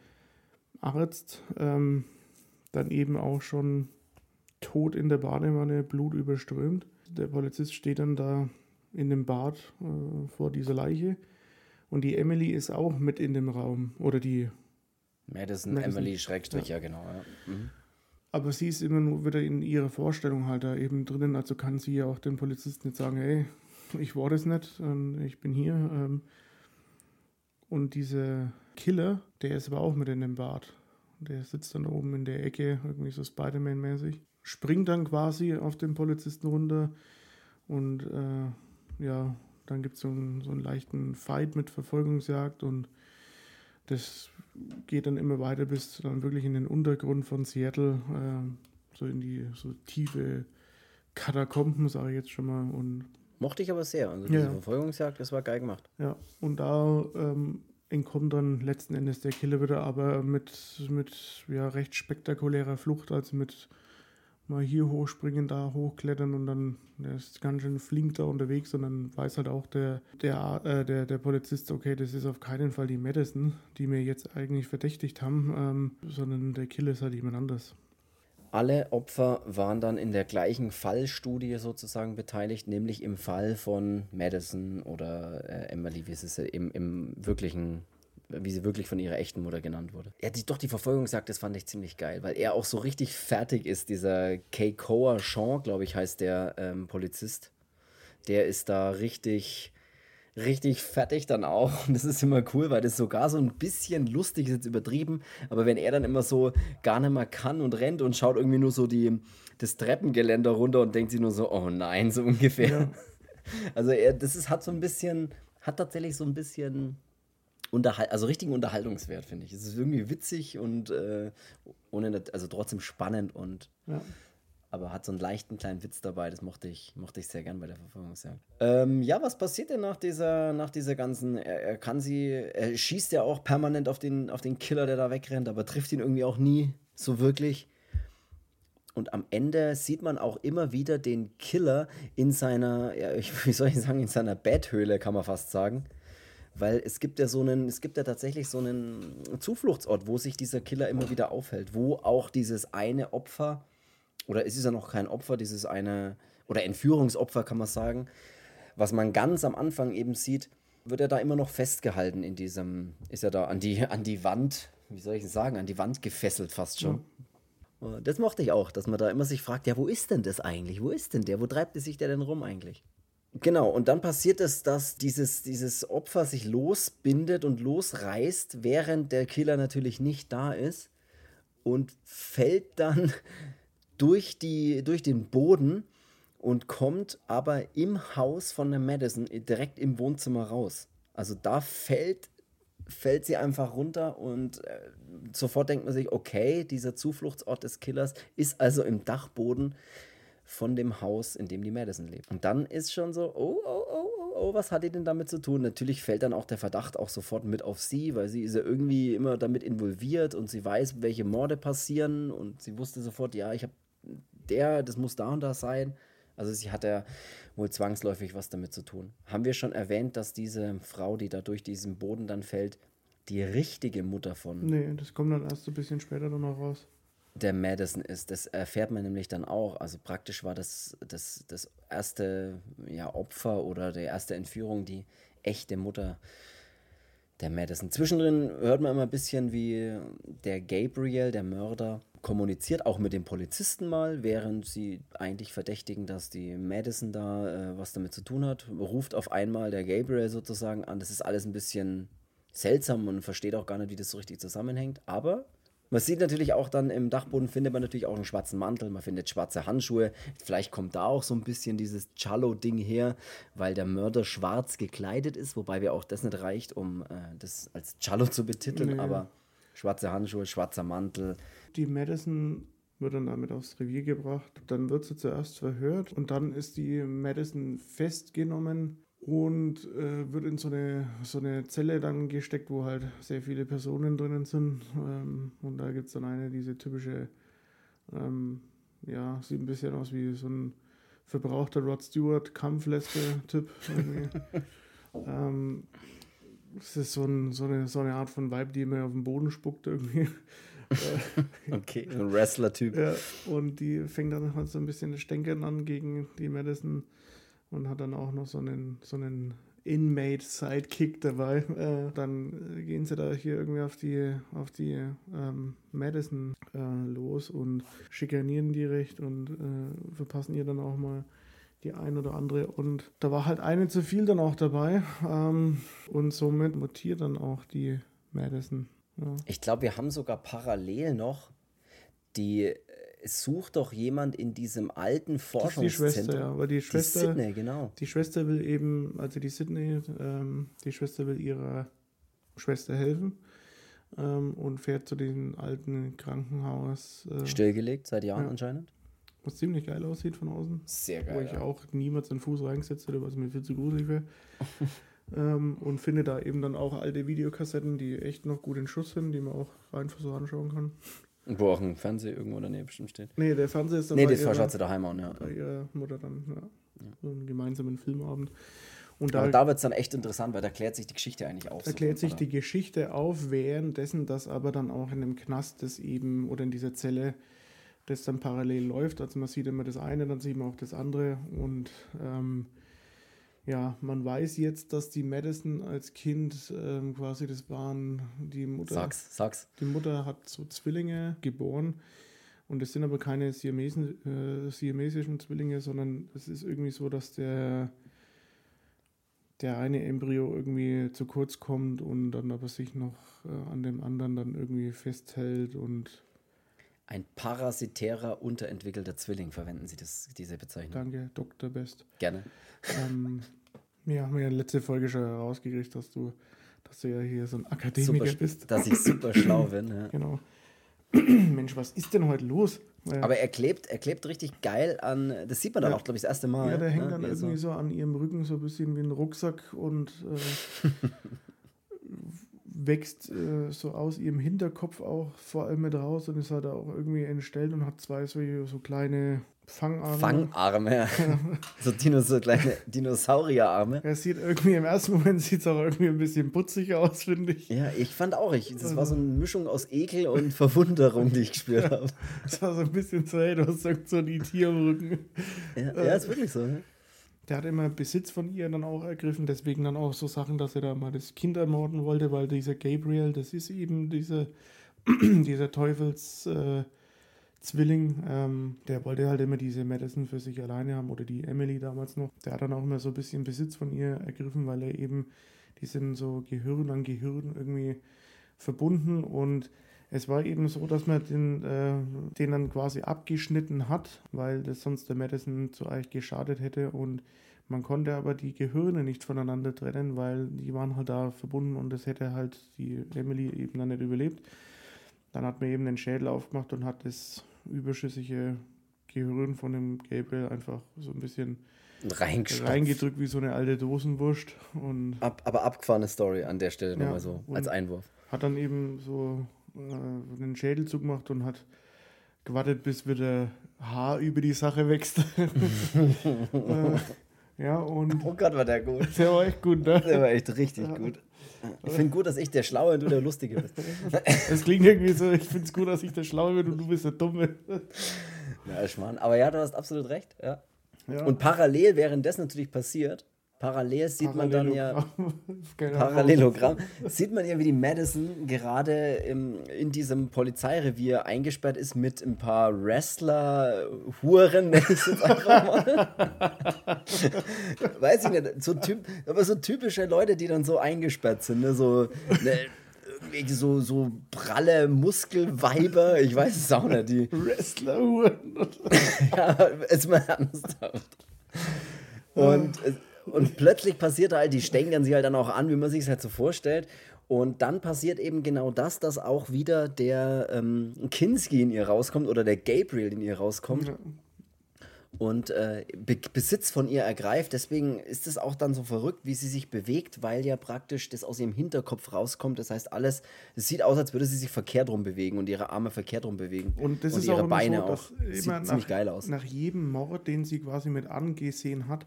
[SPEAKER 2] Arzt ähm, dann eben auch schon tot in der Badewanne, Blut überströmt. Der Polizist steht dann da in dem Bad äh, vor dieser Leiche. Und die Emily ist auch mit in dem Raum. Oder die.
[SPEAKER 1] Madison, Madison. Emily Schrägstrich, ja, ja genau. Ja. Mhm.
[SPEAKER 2] Aber sie ist immer nur wieder in ihrer Vorstellung halt da eben drinnen. Also kann sie ja auch dem Polizisten nicht sagen: hey, ich war das nicht, ich bin hier. Ähm. Und dieser Killer, der ist aber auch mit in dem Bad. Der sitzt dann oben in der Ecke, irgendwie so Spider-Man-mäßig. Springt dann quasi auf den Polizisten runter und äh, ja, dann gibt es so, einen, so einen leichten Fight mit Verfolgungsjagd und das geht dann immer weiter bis dann wirklich in den Untergrund von Seattle, äh, so in die so tiefe Katakomben, sage ich jetzt schon mal. Und
[SPEAKER 1] Mochte ich aber sehr. Also diese ja. Verfolgungsjagd, das war geil gemacht.
[SPEAKER 2] Ja, und da ähm, entkommt dann letzten Endes der Killer wieder, aber mit, mit ja, recht spektakulärer Flucht, also mit mal hier hochspringen, da hochklettern und dann der ist ganz schön flink da unterwegs und dann weiß halt auch der, der, äh, der, der Polizist, okay, das ist auf keinen Fall die Madison, die mir jetzt eigentlich verdächtigt haben, ähm, sondern der Killer ist halt jemand anders.
[SPEAKER 1] Alle Opfer waren dann in der gleichen Fallstudie sozusagen beteiligt, nämlich im Fall von Madison oder äh, Emily, wie es ist, im, im wirklichen wie sie wirklich von ihrer echten Mutter genannt wurde. Ja, die, doch die Verfolgungsjagd, das fand ich ziemlich geil, weil er auch so richtig fertig ist, dieser Keikoa Sean, glaube ich, heißt der ähm, Polizist. Der ist da richtig, richtig fertig dann auch. Und das ist immer cool, weil das sogar so ein bisschen lustig ist, jetzt übertrieben. Aber wenn er dann immer so gar nicht mehr kann und rennt und schaut irgendwie nur so die, das Treppengeländer runter und denkt sich nur so, oh nein, so ungefähr. Ja. Also er, das ist, hat so ein bisschen, hat tatsächlich so ein bisschen Unterhal also richtigen Unterhaltungswert, finde ich. Es ist irgendwie witzig und äh, ohne, also trotzdem spannend und ja. aber hat so einen leichten kleinen Witz dabei. Das mochte ich, mochte ich sehr gern bei der Verfolgungsjagd. Ähm, ja, was passiert denn nach dieser, nach dieser ganzen? Er, er, kann sie, er schießt ja auch permanent auf den, auf den Killer, der da wegrennt, aber trifft ihn irgendwie auch nie so wirklich. Und am Ende sieht man auch immer wieder den Killer in seiner, ja, wie soll ich sagen, in seiner Betthöhle, kann man fast sagen weil es gibt ja so einen, es gibt ja tatsächlich so einen Zufluchtsort, wo sich dieser Killer immer wieder aufhält, wo auch dieses eine Opfer, oder es ist ja noch kein Opfer, dieses eine, oder Entführungsopfer kann man sagen, was man ganz am Anfang eben sieht, wird er da immer noch festgehalten in diesem, ist er da an die, an die Wand, wie soll ich sagen, an die Wand gefesselt fast schon. Mhm. Das mochte ich auch, dass man da immer sich fragt, ja, wo ist denn das eigentlich? Wo ist denn der? Wo treibt sich der denn rum eigentlich? Genau, und dann passiert es, dass dieses, dieses Opfer sich losbindet und losreißt, während der Killer natürlich nicht da ist und fällt dann durch, die, durch den Boden und kommt aber im Haus von der Madison direkt im Wohnzimmer raus. Also da fällt, fällt sie einfach runter und äh, sofort denkt man sich, okay, dieser Zufluchtsort des Killers ist also im Dachboden von dem Haus, in dem die Madison lebt. Und dann ist schon so, oh, oh, oh, oh, oh, was hat die denn damit zu tun? Natürlich fällt dann auch der Verdacht auch sofort mit auf sie, weil sie ist ja irgendwie immer damit involviert und sie weiß, welche Morde passieren und sie wusste sofort, ja, ich habe der, das muss da und da sein. Also sie hat ja wohl zwangsläufig was damit zu tun. Haben wir schon erwähnt, dass diese Frau, die da durch diesen Boden dann fällt, die richtige Mutter von.
[SPEAKER 2] Nee, das kommt dann erst ein bisschen später dann noch raus
[SPEAKER 1] der Madison ist. Das erfährt man nämlich dann auch. Also praktisch war das das, das erste ja, Opfer oder die erste Entführung die echte Mutter der Madison. Zwischendrin hört man immer ein bisschen, wie der Gabriel, der Mörder, kommuniziert, auch mit dem Polizisten mal, während sie eigentlich verdächtigen, dass die Madison da äh, was damit zu tun hat. Ruft auf einmal der Gabriel sozusagen an. Das ist alles ein bisschen seltsam und versteht auch gar nicht, wie das so richtig zusammenhängt. Aber man sieht natürlich auch dann im Dachboden, findet man natürlich auch einen schwarzen Mantel, man findet schwarze Handschuhe. Vielleicht kommt da auch so ein bisschen dieses Cello-Ding her, weil der Mörder schwarz gekleidet ist, wobei mir auch das nicht reicht, um äh, das als Cello zu betiteln, nee. aber schwarze Handschuhe, schwarzer Mantel.
[SPEAKER 2] Die Madison wird dann damit aufs Revier gebracht. Dann wird sie zuerst verhört und dann ist die Madison festgenommen und äh, wird in so eine, so eine Zelle dann gesteckt, wo halt sehr viele Personen drinnen sind. Ähm, und da gibt es dann eine, diese typische, ähm, ja, sieht ein bisschen aus wie so ein verbrauchter Rod Stewart Kampflesbe-Typ. ähm, es ist so, ein, so, eine, so eine Art von Vibe, die immer auf den Boden spuckt irgendwie.
[SPEAKER 1] okay, ein Wrestler-Typ.
[SPEAKER 2] Ja, und die fängt dann halt so ein bisschen das Stänkern an gegen die Madison und hat dann auch noch so einen, so einen Inmate-Sidekick dabei. Äh, dann gehen sie da hier irgendwie auf die, auf die ähm, Madison äh, los und schikanieren die recht und äh, verpassen ihr dann auch mal die ein oder andere. Und da war halt eine zu viel dann auch dabei. Ähm, und somit mutiert dann auch die Madison.
[SPEAKER 1] Ja. Ich glaube, wir haben sogar parallel noch die es sucht doch jemand in diesem alten
[SPEAKER 2] Das ist die
[SPEAKER 1] Forschungszentrum.
[SPEAKER 2] Schwester, ja. Aber die Schwester,
[SPEAKER 1] Die Sydney, genau.
[SPEAKER 2] die Schwester will eben, also die Sydney, ähm, die Schwester will ihrer Schwester helfen ähm, und fährt zu diesem alten Krankenhaus, äh,
[SPEAKER 1] Stillgelegt seit Jahren
[SPEAKER 2] Ja.
[SPEAKER 1] anscheinend.
[SPEAKER 2] was ziemlich geil aussieht von außen.
[SPEAKER 1] Sehr
[SPEAKER 2] wo ich auch niemals den Fuß reingesetzt hätte, was mir viel zu gruselig wäre. ähm, und finde da eben dann auch alte Videokassetten, die echt noch gut in Schuss sind, die man auch rein so anschauen kann.
[SPEAKER 1] Wo auch ein Fernseher irgendwo daneben bestimmt steht.
[SPEAKER 2] Nee, der Fernseher ist dann
[SPEAKER 1] Nee,
[SPEAKER 2] ihrer,
[SPEAKER 1] schaut sie daheim an, ja.
[SPEAKER 2] bei ihrer Mutter dann, ja. So einen gemeinsamen Filmabend. Und da
[SPEAKER 1] Aber da wird es dann echt interessant, weil da klärt sich die Geschichte eigentlich auf. so
[SPEAKER 2] erklärt sich
[SPEAKER 1] oder?
[SPEAKER 2] die Geschichte auf, währenddessen das aber dann auch in dem Knast das eben oder in dieser Zelle das dann parallel läuft. Also man sieht immer das eine, dann sieht man auch das andere und ähm, ja, man weiß jetzt, dass die Madison als Kind ähm, quasi das waren die Mutter.
[SPEAKER 1] Sag's, sag's.
[SPEAKER 2] Die Mutter hat so Zwillinge geboren und es sind aber keine siamesen, äh, siamesischen Zwillinge, sondern es ist irgendwie so, dass der, der eine Embryo irgendwie zu kurz kommt und dann aber sich noch äh, an dem anderen dann irgendwie festhält und
[SPEAKER 1] Ein parasitärer, unterentwickelter Zwilling, verwenden Sie das, diese Bezeichnung.
[SPEAKER 2] danke, Dr. Best.
[SPEAKER 1] Gerne.
[SPEAKER 2] ähm, ja, haben wir ja letzte Folge schon herausgekriegt, dass du, dass du ja hier so ein Akademiker
[SPEAKER 1] Super,
[SPEAKER 2] bist.
[SPEAKER 1] dass ich super schlau bin. Ja.
[SPEAKER 2] Genau. Mensch, was ist denn heute los?
[SPEAKER 1] Aber er klebt, er klebt richtig geil an, das sieht man dann
[SPEAKER 2] Ja.
[SPEAKER 1] auch, glaube ich, das erste Mal.
[SPEAKER 2] Ja, der hängt
[SPEAKER 1] ne?
[SPEAKER 2] dann
[SPEAKER 1] Wie
[SPEAKER 2] irgendwie so an ihrem Rücken so ein bisschen wie ein Rucksack und äh, wächst äh, so aus ihrem Hinterkopf auch vor allem mit raus und ist halt auch irgendwie entstellt und hat zwei so, so kleine Fangarme.
[SPEAKER 1] Fangarme, ja. so, Dino, so kleine Dinosaurierarme.
[SPEAKER 2] Er sieht irgendwie im ersten Moment sieht es auch irgendwie ein bisschen putzig aus, finde ich.
[SPEAKER 1] Ja, ich fand auch, ich, das war so eine Mischung aus Ekel und Verwunderung, die ich gespürt habe.
[SPEAKER 2] Das war so ein bisschen so, hey, du hast so die Tier im Rücken.
[SPEAKER 1] Ja, ja, ist wirklich so. Ne?
[SPEAKER 2] Der hat immer Besitz von ihr dann auch ergriffen, deswegen dann auch so Sachen, dass er da mal das Kind ermorden wollte, weil dieser Gabriel, das ist eben diese, dieser Teufels äh, ähm, der wollte halt immer diese Madison für sich alleine haben oder die Emily damals noch. Der hat dann auch immer so ein bisschen Besitz von ihr ergriffen, weil er eben, die sind so Gehirn an Gehirn irgendwie verbunden und es war eben so, dass man den, äh, den dann quasi abgeschnitten hat, weil das sonst der Madison zu euch geschadet hätte und man konnte aber die Gehirne nicht voneinander trennen, weil die waren halt da verbunden und das hätte halt die Emily eben dann nicht überlebt. Dann hat man eben den Schädel aufgemacht und hat das überschüssige Gehirn von dem Gabriel einfach so ein bisschen reingedrückt wie so eine alte Dosenwurst und
[SPEAKER 1] Ab, aber abgefahrene Story an der Stelle
[SPEAKER 2] Ja,
[SPEAKER 1] nochmal so, als Einwurf.
[SPEAKER 2] hat dann eben so äh, den Schädel zugemacht und hat gewartet, bis wieder Haar über die Sache wächst. äh, ja, und
[SPEAKER 1] Oh Gott, war der gut.
[SPEAKER 2] der war echt gut, ne?
[SPEAKER 1] Der war echt richtig gut. Ich finde gut, dass ich der Schlaue und du der Lustige bist.
[SPEAKER 2] Es klingt irgendwie so, ich finde es gut, dass ich der Schlaue bin und du bist der Dumme.
[SPEAKER 1] Ja, Schmarrn. Aber ja, du hast absolut recht. Ja.
[SPEAKER 2] Ja.
[SPEAKER 1] Und parallel, während das natürlich passiert, parallel sieht man dann ja.
[SPEAKER 2] Parallelogramm.
[SPEAKER 1] Sieht man ja, wie die Madison gerade im, in diesem Polizeirevier eingesperrt ist mit ein paar Wrestler, Huren, nenne ich es jetzt einfach mal. Weiß ich nicht, so typ, aber so typische Leute, die dann so eingesperrt sind, ne? so, ne, so, so pralle Muskelweiber, ich weiß es auch nicht, die,
[SPEAKER 2] Wrestler-Huren.
[SPEAKER 1] ja, ist mal ernsthaft. Und, es- und plötzlich passiert halt, die stängern sie halt dann auch an, wie man sich es halt so vorstellt. Und dann passiert eben genau das, dass auch wieder der ähm, Kinski in ihr rauskommt oder der Gabriel in ihr rauskommt
[SPEAKER 2] Ja.
[SPEAKER 1] und äh, Be Besitz von ihr ergreift. Deswegen ist es auch dann so verrückt, wie sie sich bewegt, weil ja praktisch das aus ihrem Hinterkopf rauskommt. Das heißt, alles, es sieht aus, als würde sie sich verkehrt rum bewegen und ihre Arme verkehrt rum bewegen.
[SPEAKER 2] Und das ist
[SPEAKER 1] ihre
[SPEAKER 2] auch
[SPEAKER 1] Beine
[SPEAKER 2] so,
[SPEAKER 1] auch. Sieht
[SPEAKER 2] immer
[SPEAKER 1] ziemlich
[SPEAKER 2] nach,
[SPEAKER 1] geil aus.
[SPEAKER 2] Nach jedem Mord, den sie quasi mit angesehen hat,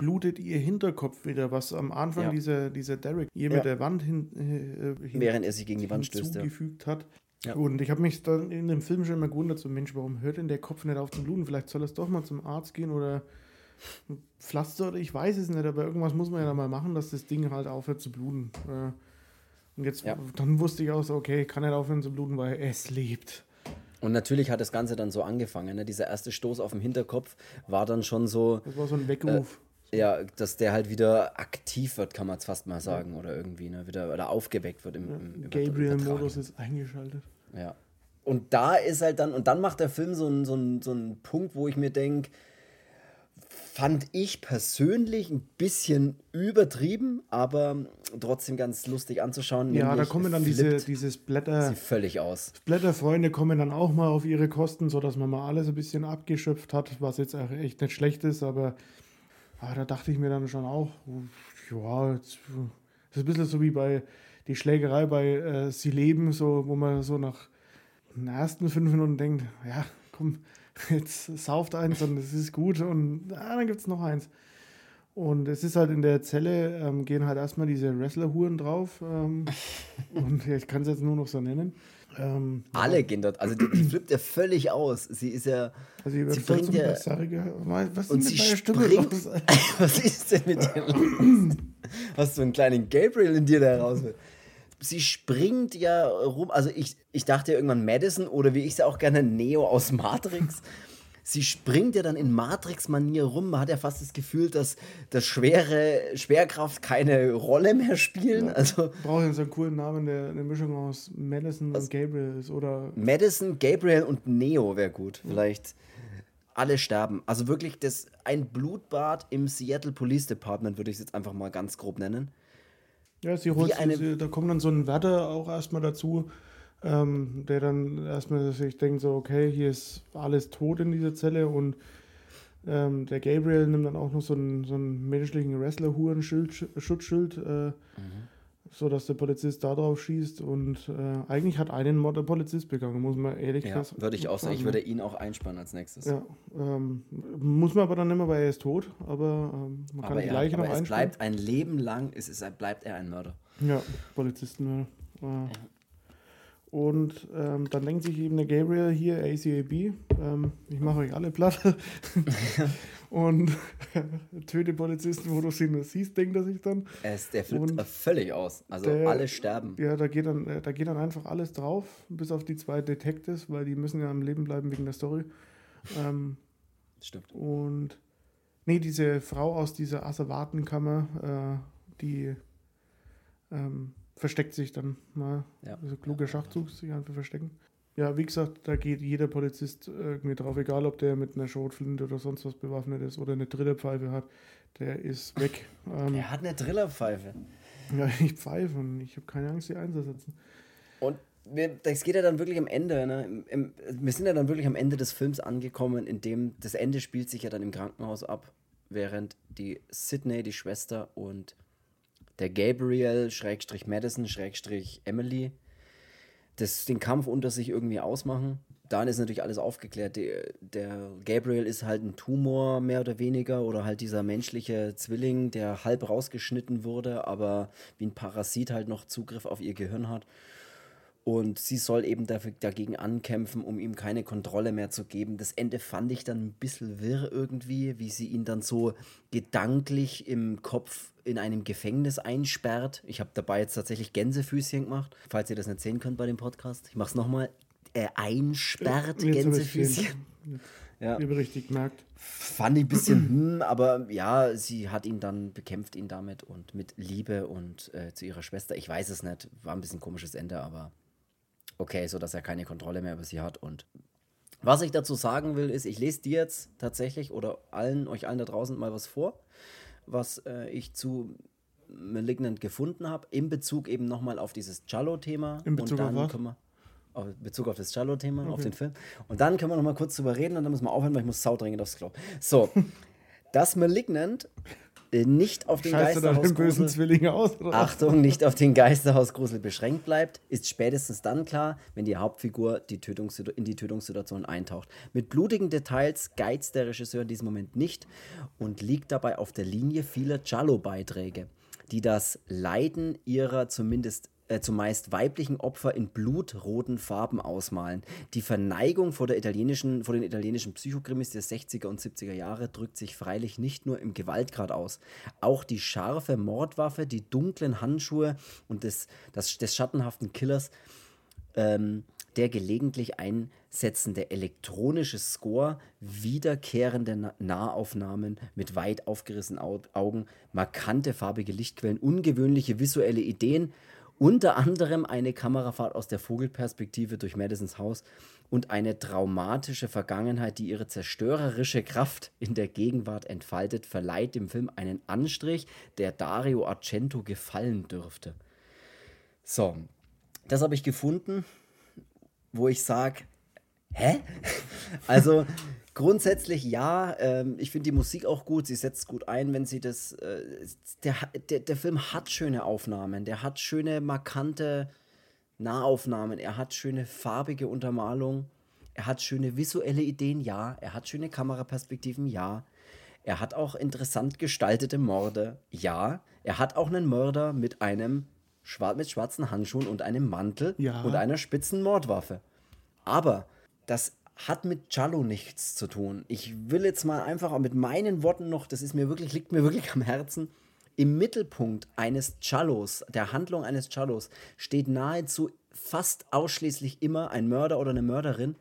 [SPEAKER 2] blutet ihr Hinterkopf wieder, was am Anfang
[SPEAKER 1] Ja.
[SPEAKER 2] dieser, dieser Derek ihr
[SPEAKER 1] Ja.
[SPEAKER 2] mit der Wand hin, äh, hin,
[SPEAKER 1] Während er sich gegen die Wand stößt. Ja.
[SPEAKER 2] hinzugefügt hat.
[SPEAKER 1] Ja.
[SPEAKER 2] Und ich habe mich dann in dem Film schon immer gewundert, so Mensch, warum hört denn der Kopf nicht auf zu bluten? Vielleicht soll es doch mal zum Arzt gehen oder Pflaster oder ich weiß es nicht, aber irgendwas muss man ja da mal machen, dass das Ding halt aufhört zu bluten. Äh, Und jetzt,
[SPEAKER 1] Ja.
[SPEAKER 2] dann wusste ich auch so, okay, kann nicht aufhören zu bluten, weil es lebt.
[SPEAKER 1] Und natürlich hat das Ganze dann so angefangen. Ne? Dieser erste Stoß auf dem Hinterkopf war dann schon so,
[SPEAKER 2] Das war so ein Weckruf.
[SPEAKER 1] Ja, dass der halt wieder aktiv wird, kann man es fast mal sagen. Oder irgendwie, ne? Wieder oder aufgeweckt wird im, im
[SPEAKER 2] Gabriel-Modus ist eingeschaltet.
[SPEAKER 1] Ja. und da ist halt dann, und dann macht der Film so einen so so einen Punkt, wo ich mir denke, fand ich persönlich ein bisschen übertrieben, aber trotzdem ganz lustig anzuschauen.
[SPEAKER 2] Ja, da kommen dann diese, dieses Blätter.
[SPEAKER 1] Sie völlig aus.
[SPEAKER 2] Blätterfreunde kommen dann auch mal auf ihre Kosten, sodass man mal alles ein bisschen abgeschöpft hat, was jetzt echt nicht schlecht ist, aber, aber da dachte ich mir dann schon auch, ja, das ist ein bisschen so wie bei die Schlägerei bei äh, Sie leben, so, wo man so nach den ersten fünf Minuten denkt, ja, komm, jetzt sauft eins und es ist gut und ah, dann gibt es noch eins. Und es ist halt in der Zelle, ähm, gehen halt erstmal diese Wrestler-Huren drauf. Ähm, und ich kann es jetzt nur noch so nennen. Ähm,
[SPEAKER 1] Alle ja. gehen dort, also die, die, flippt ja völlig aus. Sie ist ja. Also sie, sie bringt ja. Was ist mit Stimme los? was ist denn mit dir los? Hast du einen kleinen Gabriel in dir, der heraus will? sie springt ja rum. Also ich, ich dachte ja irgendwann Madison oder wie ich sie auch gerne Neo aus Matrix. Sie springt ja dann in Matrix-Manier rum. Man hat ja fast das Gefühl, dass das schwere Schwerkraft keine Rolle mehr spielen. Ja, also
[SPEAKER 2] brauche jetzt einen coolen Namen, der eine Mischung aus Madison und Gabriel ist, oder?
[SPEAKER 1] Madison, Gabriel und Neo wäre gut. Vielleicht alle sterben. Also wirklich das ein Blutbad im Seattle Police Department würde ich es jetzt einfach mal ganz grob nennen.
[SPEAKER 2] Ja, sie holt eine, sie, da kommt dann so ein Wärter auch erstmal dazu, ähm, der dann erstmal sich denkt, so, okay, hier ist alles tot in dieser Zelle und ähm, der Gabriel nimmt dann auch noch so einen, so einen menschlichen Wrestler-Huren-Schutzschild, äh, mhm so dass der Polizist da drauf schießt und äh, eigentlich hat einen Mord der Polizist begangen, muss man ehrlich
[SPEAKER 1] ja, sagen. Würde ich auch sagen, ich würde ihn auch einspannen als nächstes.
[SPEAKER 2] Ja, ähm, muss man aber dann nicht mehr, weil er ist tot, aber ähm, man kann aber die Leiche noch einspannen. Es
[SPEAKER 1] bleibt ein Leben lang, es ist, bleibt er ein Mörder.
[SPEAKER 2] Ja, Polizisten. Äh, ja. Und ähm, dann denkt sich eben der Gabriel hier, ACAB, ähm, ich mache euch alle platt. und töte Polizisten, wo du sie nur siehst, denkt er sich dann.
[SPEAKER 1] Es, der flippt und völlig aus. Also der, alle sterben.
[SPEAKER 2] Ja, da geht, dann, äh, da geht dann einfach alles drauf, bis auf die zwei Detectives, weil die müssen ja am Leben bleiben wegen der Story. Ähm,
[SPEAKER 1] Stimmt.
[SPEAKER 2] Und nee, diese Frau aus dieser Asservatenkammer, äh, die ähm, versteckt sich dann mal. Ja. Also kluger Schachzug, sich einfach verstecken. Ja, wie gesagt, da geht jeder Polizist irgendwie drauf, egal ob der mit einer Schrotflinte oder sonst was bewaffnet ist oder eine Drillerpfeife hat, der ist weg.
[SPEAKER 1] Ähm, der hat eine Drillerpfeife.
[SPEAKER 2] Ja, ich pfeife und ich habe keine Angst, sie einzusetzen.
[SPEAKER 1] Und das geht ja dann wirklich am Ende. Ne? wir sind ja dann wirklich am Ende des Films angekommen, in dem das Ende spielt sich ja dann im Krankenhaus ab, während die Sydney, die Schwester und der Gabriel, Schrägstrich Madison, Schrägstrich Emily, das, den Kampf unter sich irgendwie ausmachen. Dann ist natürlich alles aufgeklärt. Der, der Gabriel ist halt ein Tumor, mehr oder weniger, oder halt dieser menschliche Zwilling, der halb rausgeschnitten wurde, aber wie ein Parasit halt noch Zugriff auf ihr Gehirn hat. Und sie soll eben dafür, dagegen ankämpfen, um ihm keine Kontrolle mehr zu geben. Das Ende fand ich dann ein bisschen wirr irgendwie, wie sie ihn dann so gedanklich im Kopf in einem Gefängnis einsperrt. Ich habe dabei jetzt tatsächlich Gänsefüßchen gemacht, falls ihr das nicht sehen könnt bei dem Podcast. Ich mache es nochmal. Er einsperrt jetzt Gänsefüßchen.
[SPEAKER 2] Ja. Wie richtig gemerkt.
[SPEAKER 1] Fand ich ein bisschen, hm, aber ja, sie hat ihn dann, bekämpft ihn damit und mit Liebe und äh, zu ihrer Schwester. Ich weiß es nicht, war ein bisschen komisches Ende, aber okay, so dass er keine Kontrolle mehr über sie hat. Und was ich dazu sagen will, ist, ich lese dir jetzt tatsächlich oder allen, euch allen da draußen mal was vor, was äh, ich zu Malignant gefunden habe, in Bezug eben nochmal auf dieses Cello-Thema.
[SPEAKER 2] In Bezug
[SPEAKER 1] und dann
[SPEAKER 2] auf was?
[SPEAKER 1] Wir, auf Bezug auf das Cello-Thema, okay. auf den Film. Und dann können wir nochmal kurz drüber reden und dann müssen wir aufhören, weil ich muss saudringend aufs Klo. So, das Malignant nicht auf den Geisterhausgrusel aus, Achtung, nicht auf den Geisterhausgrusel beschränkt bleibt, ist spätestens dann klar, wenn die Hauptfigur die in die Tötungssituation eintaucht. Mit blutigen Details geizt der Regisseur in diesem Moment nicht und liegt dabei auf der Linie vieler Giallo-Beiträge, die das Leiden ihrer zumindest äh, zumeist weiblichen Opfer in blutroten Farben ausmalen. Die Verneigung vor, der italienischen, vor den italienischen Psychokrimis der 60er und 70er Jahre drückt sich freilich nicht nur im Gewaltgrad aus. Auch die scharfe Mordwaffe, die dunklen Handschuhe und des, das, des schattenhaften Killers, ähm, der gelegentlich einsetzende elektronische Score, wiederkehrende Nahaufnahmen mit weit aufgerissenen Augen, markante farbige Lichtquellen, ungewöhnliche visuelle Ideen Unter anderem eine Kamerafahrt aus der Vogelperspektive durch Madisons Haus und eine traumatische Vergangenheit, die ihre zerstörerische Kraft in der Gegenwart entfaltet, verleiht dem Film einen Anstrich, der Dario Argento gefallen dürfte. So, das habe ich gefunden, wo ich sage, hä? Also grundsätzlich ja, ähm, ich finde die Musik auch gut, sie setzt gut ein, wenn sie das, äh, der, der, der Film hat schöne Aufnahmen, der hat schöne, markante Nahaufnahmen, er hat schöne farbige Untermalung, er hat schöne visuelle Ideen, ja, er hat schöne Kameraperspektiven, ja. Er hat auch interessant gestaltete Morde, ja. Er hat auch einen Mörder mit einem mit schwarzen Handschuhen und einem Mantel
[SPEAKER 2] Ja.
[SPEAKER 1] und einer spitzen Mordwaffe. Aber das hat mit Cello nichts zu tun. Ich will jetzt mal einfach mit meinen Worten noch, das ist mir wirklich, liegt mir wirklich am Herzen. Im Mittelpunkt eines Cellos, der Handlung eines Cellos, steht nahezu fast ausschließlich immer ein Mörder oder eine Mörderin.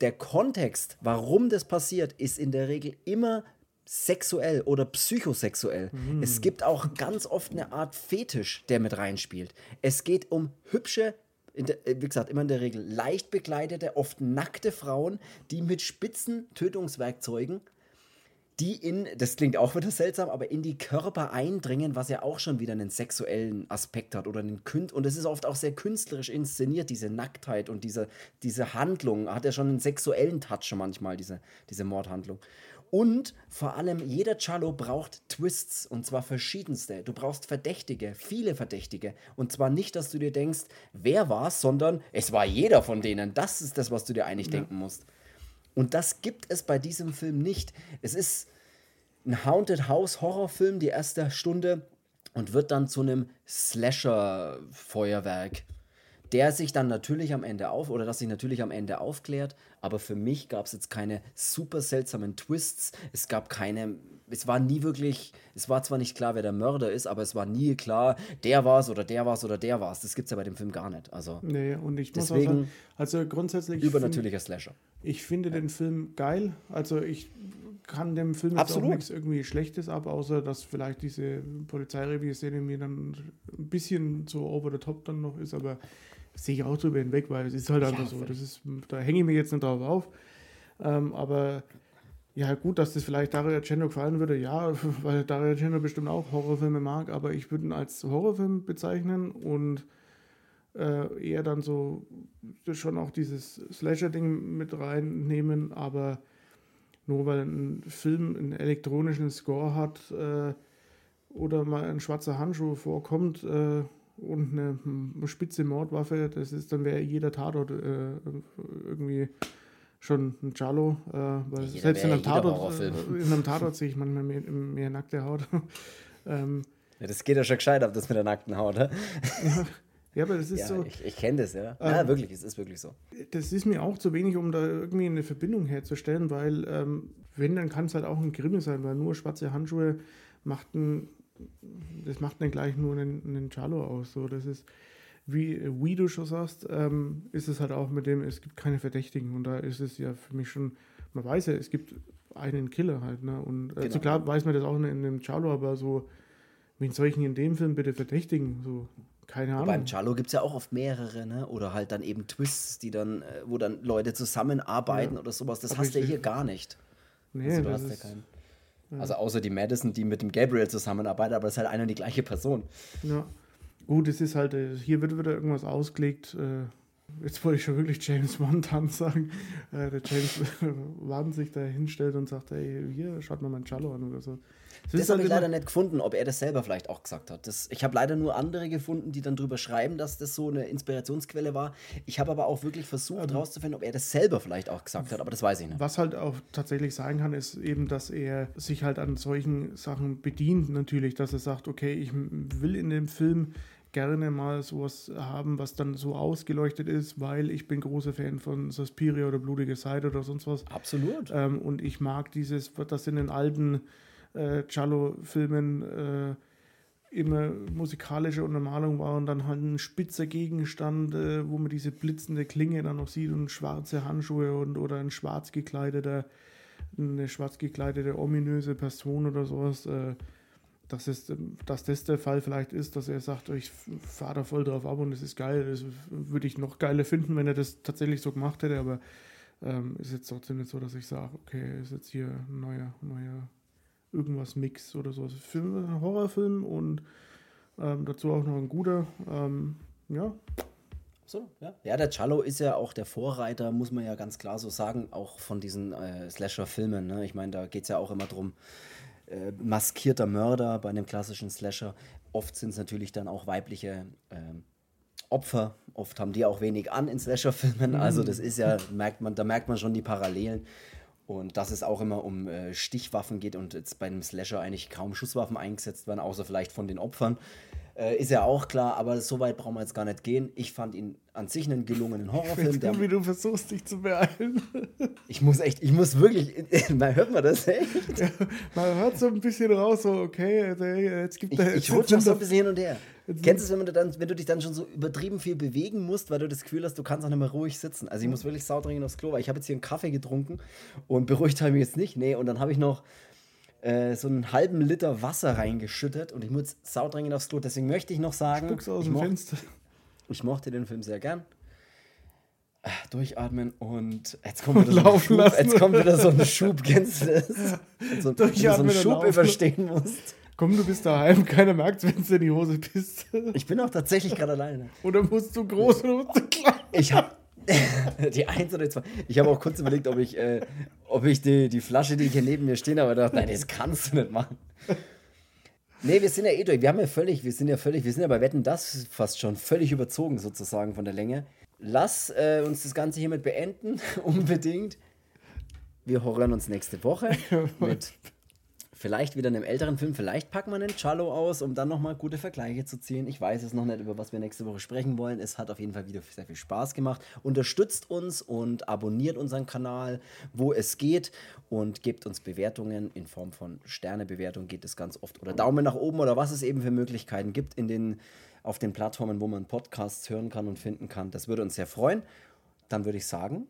[SPEAKER 1] Der Kontext, warum das passiert, ist in der Regel immer sexuell oder psychosexuell. Es gibt auch ganz oft eine Art Fetisch, der mit reinspielt. Es geht um hübsche, der, äh, wie gesagt, immer in der Regel leicht bekleidete, oft nackte Frauen, die mit spitzen Tötungswerkzeugen die in, das klingt auch wieder seltsam, aber in die Körper eindringen, was ja auch schon wieder einen sexuellen Aspekt hat oder einen Kün und es ist oft auch sehr künstlerisch inszeniert, diese Nacktheit und diese, diese Handlung, hat ja schon einen sexuellen Touch manchmal, diese, diese Mordhandlung. Und vor allem, jeder Cello braucht Twists und zwar verschiedenste. Du brauchst Verdächtige, viele Verdächtige. Und zwar nicht, dass du dir denkst, wer war's, sondern es war jeder von denen. Das ist das, was du dir eigentlich denken musst. Und das gibt es bei diesem Film nicht. Es ist ein Haunted House Horrorfilm, die erste Stunde, und wird dann zu einem Slasher-Feuerwerk, der sich dann natürlich am Ende auf, oder das sich natürlich am Ende aufklärt, aber für mich gab es jetzt keine super seltsamen Twists. Es gab keine, es war nie wirklich, es war zwar nicht klar, wer der Mörder ist, aber es war nie klar, der war's oder der war's oder der war's. Das gibt's ja bei dem Film gar nicht. Also
[SPEAKER 2] Nee, und ich muss auch
[SPEAKER 1] Deswegen
[SPEAKER 2] sagen, also grundsätzlich. ich find-
[SPEAKER 1] übernatürlicher Slasher.
[SPEAKER 2] Ich finde den Film geil. Also ich kann dem Film jetzt auch
[SPEAKER 1] Absolut.
[SPEAKER 2] nichts irgendwie Schlechtes ab, außer dass vielleicht diese Polizeirevier-Szene mir dann ein bisschen so over the top dann noch ist, aber sehe ich auch drüber hinweg, weil es ist halt einfach so. Das ist, da hänge ich mir jetzt nicht drauf auf. Ähm, aber ja, gut, dass das vielleicht Dario Argento gefallen würde, ja, weil Dario Argento bestimmt auch Horrorfilme mag, aber ich würde ihn als Horrorfilm bezeichnen und äh, eher dann so schon auch dieses Slasher-Ding mit reinnehmen, aber nur weil ein Film einen elektronischen Score hat äh, oder mal ein schwarzer Handschuh vorkommt äh, und eine, eine spitze Mordwaffe, das ist dann wäre jeder Tatort äh, irgendwie schon ein Giallo, äh, selbst in einem, Tatort, äh, in einem Tatort sehe ich manchmal mehr, mehr nackte Haut. ähm,
[SPEAKER 1] Ja, das geht ja schon gescheit ab, das mit der nackten Haut. hä?
[SPEAKER 2] ja, aber das ist
[SPEAKER 1] Ja,
[SPEAKER 2] so.
[SPEAKER 1] ich, ich kenne das, ja. ja,
[SPEAKER 2] Ähm,
[SPEAKER 1] wirklich, es ist wirklich so.
[SPEAKER 2] Das ist mir auch zu wenig, um da irgendwie eine Verbindung herzustellen, weil ähm, wenn, dann kann es halt auch ein Krimi sein, weil nur schwarze Handschuhe macht ein, das macht dann gleich nur einen, einen aus. So, das ist, wie, wie du schon sagst, ähm, ist es halt auch mit dem, es gibt keine Verdächtigen und da ist es ja für mich schon, man weiß ja, es gibt einen Killer halt, ne? Und also
[SPEAKER 1] Genau.
[SPEAKER 2] klar weiß man das auch in, in dem Giallo, aber so, wen soll ich denn in dem Film bitte verdächtigen? So, keine Ahnung.
[SPEAKER 1] Beim Cello gibt es ja auch oft mehrere, ne? Oder halt dann eben Twists, die dann, äh, wo dann Leute zusammenarbeiten
[SPEAKER 2] Ja.
[SPEAKER 1] oder sowas. Das
[SPEAKER 2] Aber
[SPEAKER 1] hast du
[SPEAKER 2] ich-
[SPEAKER 1] hier gar nicht.
[SPEAKER 2] nee,
[SPEAKER 1] Also du
[SPEAKER 2] das
[SPEAKER 1] hast ja keinen. Also außer die Madison, die mit dem Gabriel zusammenarbeitet, aber das ist halt eine und die gleiche Person.
[SPEAKER 2] Ja. Gut, es ist halt, äh, hier wird wieder irgendwas ausgelegt. Äh, jetzt wollte ich schon wirklich James Wan dann sagen. Äh, der James Wan sich da hinstellt und sagt, ey, hier, schaut mal mein Cello an oder so. Es
[SPEAKER 1] Das
[SPEAKER 2] ist
[SPEAKER 1] habe
[SPEAKER 2] halt
[SPEAKER 1] ich leider nicht gefunden, ob er das selber vielleicht auch gesagt hat. Das, ich habe leider nur andere gefunden, die dann drüber schreiben, dass das so eine Inspirationsquelle war. Ich habe aber auch wirklich versucht
[SPEAKER 2] Ähm.
[SPEAKER 1] herauszufinden, ob er das selber vielleicht auch gesagt hat, aber das weiß ich nicht.
[SPEAKER 2] Was halt auch tatsächlich sein kann, ist eben, dass er sich halt an solchen Sachen bedient, natürlich, dass er sagt, okay, ich will in dem Film gerne mal sowas haben, was dann so ausgeleuchtet ist, weil ich bin großer Fan von Suspiria oder Blutige Seite oder sonst was.
[SPEAKER 1] Absolut.
[SPEAKER 2] Ähm, und ich mag dieses, das in den alten äh, Cello-Filmen äh, immer musikalische Untermalung war und dann halt ein spitzer Gegenstand, äh, wo man diese blitzende Klinge dann noch sieht und schwarze Handschuhe und oder ein schwarz gekleideter, eine schwarz gekleidete ominöse Person oder sowas. Äh, dass, es, dass das der Fall vielleicht ist, dass er sagt, ich fahre da voll drauf ab und es ist geil. Das würde ich noch geiler finden, wenn er das tatsächlich so gemacht hätte, aber ähm, ist jetzt trotzdem nicht so, dass ich sage, okay, ist jetzt hier ein neuer, neuer irgendwas Mix oder so. Film, ein Horrorfilm und ähm, dazu auch noch ein guter. Ähm, ja.
[SPEAKER 1] So, ja. ja, der Cello ist ja auch der Vorreiter, muss man ja ganz klar so sagen, auch von diesen äh, Slasher-Filmen. Ne? Ich meine, da geht es ja auch immer darum, äh, maskierter Mörder bei einem klassischen Slasher. Oft sind es natürlich dann auch weibliche äh, Opfer. Oft haben die auch wenig an in Slasher-Filmen. Also das ist ja, merkt man, da merkt man schon die Parallelen. Und dass es auch immer um äh, Stichwaffen geht und jetzt bei einem Slasher eigentlich kaum Schusswaffen eingesetzt werden, außer vielleicht von den Opfern. Äh, ist ja auch klar, aber so weit brauchen wir jetzt gar nicht gehen. Ich fand ihn an sich einen gelungenen Horrorfilm.
[SPEAKER 2] Ich wie du versuchst, dich zu beeilen.
[SPEAKER 1] Ich muss echt, ich muss wirklich, man hört man das echt? Ja,
[SPEAKER 2] man hört so ein bisschen raus, so, okay, jetzt gibt
[SPEAKER 1] es. Ich, ich rutsche so ein bisschen hin und her. Kennst du es, wenn du, dann, wenn du dich dann schon so übertrieben viel bewegen musst, weil du das Gefühl hast, du kannst auch nicht mehr ruhig sitzen? Also ich muss wirklich saudringend aufs Klo, weil ich habe jetzt hier einen Kaffee getrunken und beruhigt habe ich mich jetzt nicht. Nee, und dann habe ich noch äh, so einen halben Liter Wasser reingeschüttet und ich muss saudringend aufs Klo. Deswegen möchte ich noch sagen,
[SPEAKER 2] Spuck's aus
[SPEAKER 1] ich,
[SPEAKER 2] dem Fenster.
[SPEAKER 1] ich mochte den Film sehr gern. Äh, durchatmen und jetzt kommt wieder, so ein, Schub, jetzt kommt wieder so ein Schub, kennst du das? So, wenn du so einen Schub überstehen musst.
[SPEAKER 2] Komm, du bist daheim, keiner merkt, wenn du in die Hose bist.
[SPEAKER 1] Ich bin auch tatsächlich gerade alleine.
[SPEAKER 2] Oder musst du groß oder musst du klein?
[SPEAKER 1] Ich hab die eins oder zwei. Ich habe auch kurz überlegt, ob ich, äh, ob ich die, die Flasche, die hier neben mir steht, aber dachte, nein, das kannst du nicht machen. Nee, wir sind ja eh durch. Wir haben ja völlig, wir sind ja völlig, wir sind ja bei Wetten das fast schon völlig überzogen sozusagen von der Länge. Lass äh, uns das Ganze hiermit beenden, unbedingt. Wir hören uns nächste Woche mit Vielleicht wieder in einem älteren Film, vielleicht packen wir einen Cello aus, um dann nochmal gute Vergleiche zu ziehen. Ich weiß es noch nicht, über was wir nächste Woche sprechen wollen. Es hat auf jeden Fall wieder sehr viel Spaß gemacht. Unterstützt uns und abonniert unseren Kanal, wo es geht und gebt uns Bewertungen in Form von Sternebewertung geht es ganz oft oder Daumen nach oben oder was es eben für Möglichkeiten gibt in den, auf den Plattformen, wo man Podcasts hören kann und finden kann. Das würde uns sehr freuen. Dann würde ich sagen,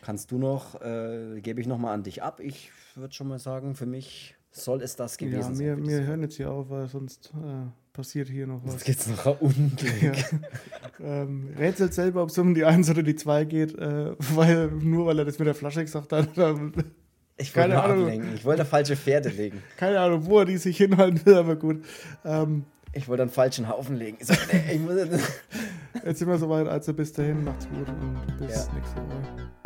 [SPEAKER 1] kannst du noch, äh, gebe ich nochmal an dich ab. Ich würde schon mal sagen, für mich soll es das gewesen
[SPEAKER 2] ja, wir, sein. Wir hören jetzt hier auf, weil sonst äh, passiert hier noch was.
[SPEAKER 1] Jetzt geht's noch unglück. Ja.
[SPEAKER 2] ähm, rätselt selber, ob es um die 1 oder die 2 geht, äh, weil, nur weil er das mit der Flasche gesagt hat.
[SPEAKER 1] ich wollte ablenken. Ich wollte falsche Pferde legen.
[SPEAKER 2] Keine Ahnung, wo er die sich hinhalten will, aber gut. Ähm,
[SPEAKER 1] ich wollte einen falschen Haufen legen. So, nee,
[SPEAKER 2] jetzt sind wir soweit, also bis dahin, macht's gut und bis ja. nächste Woche.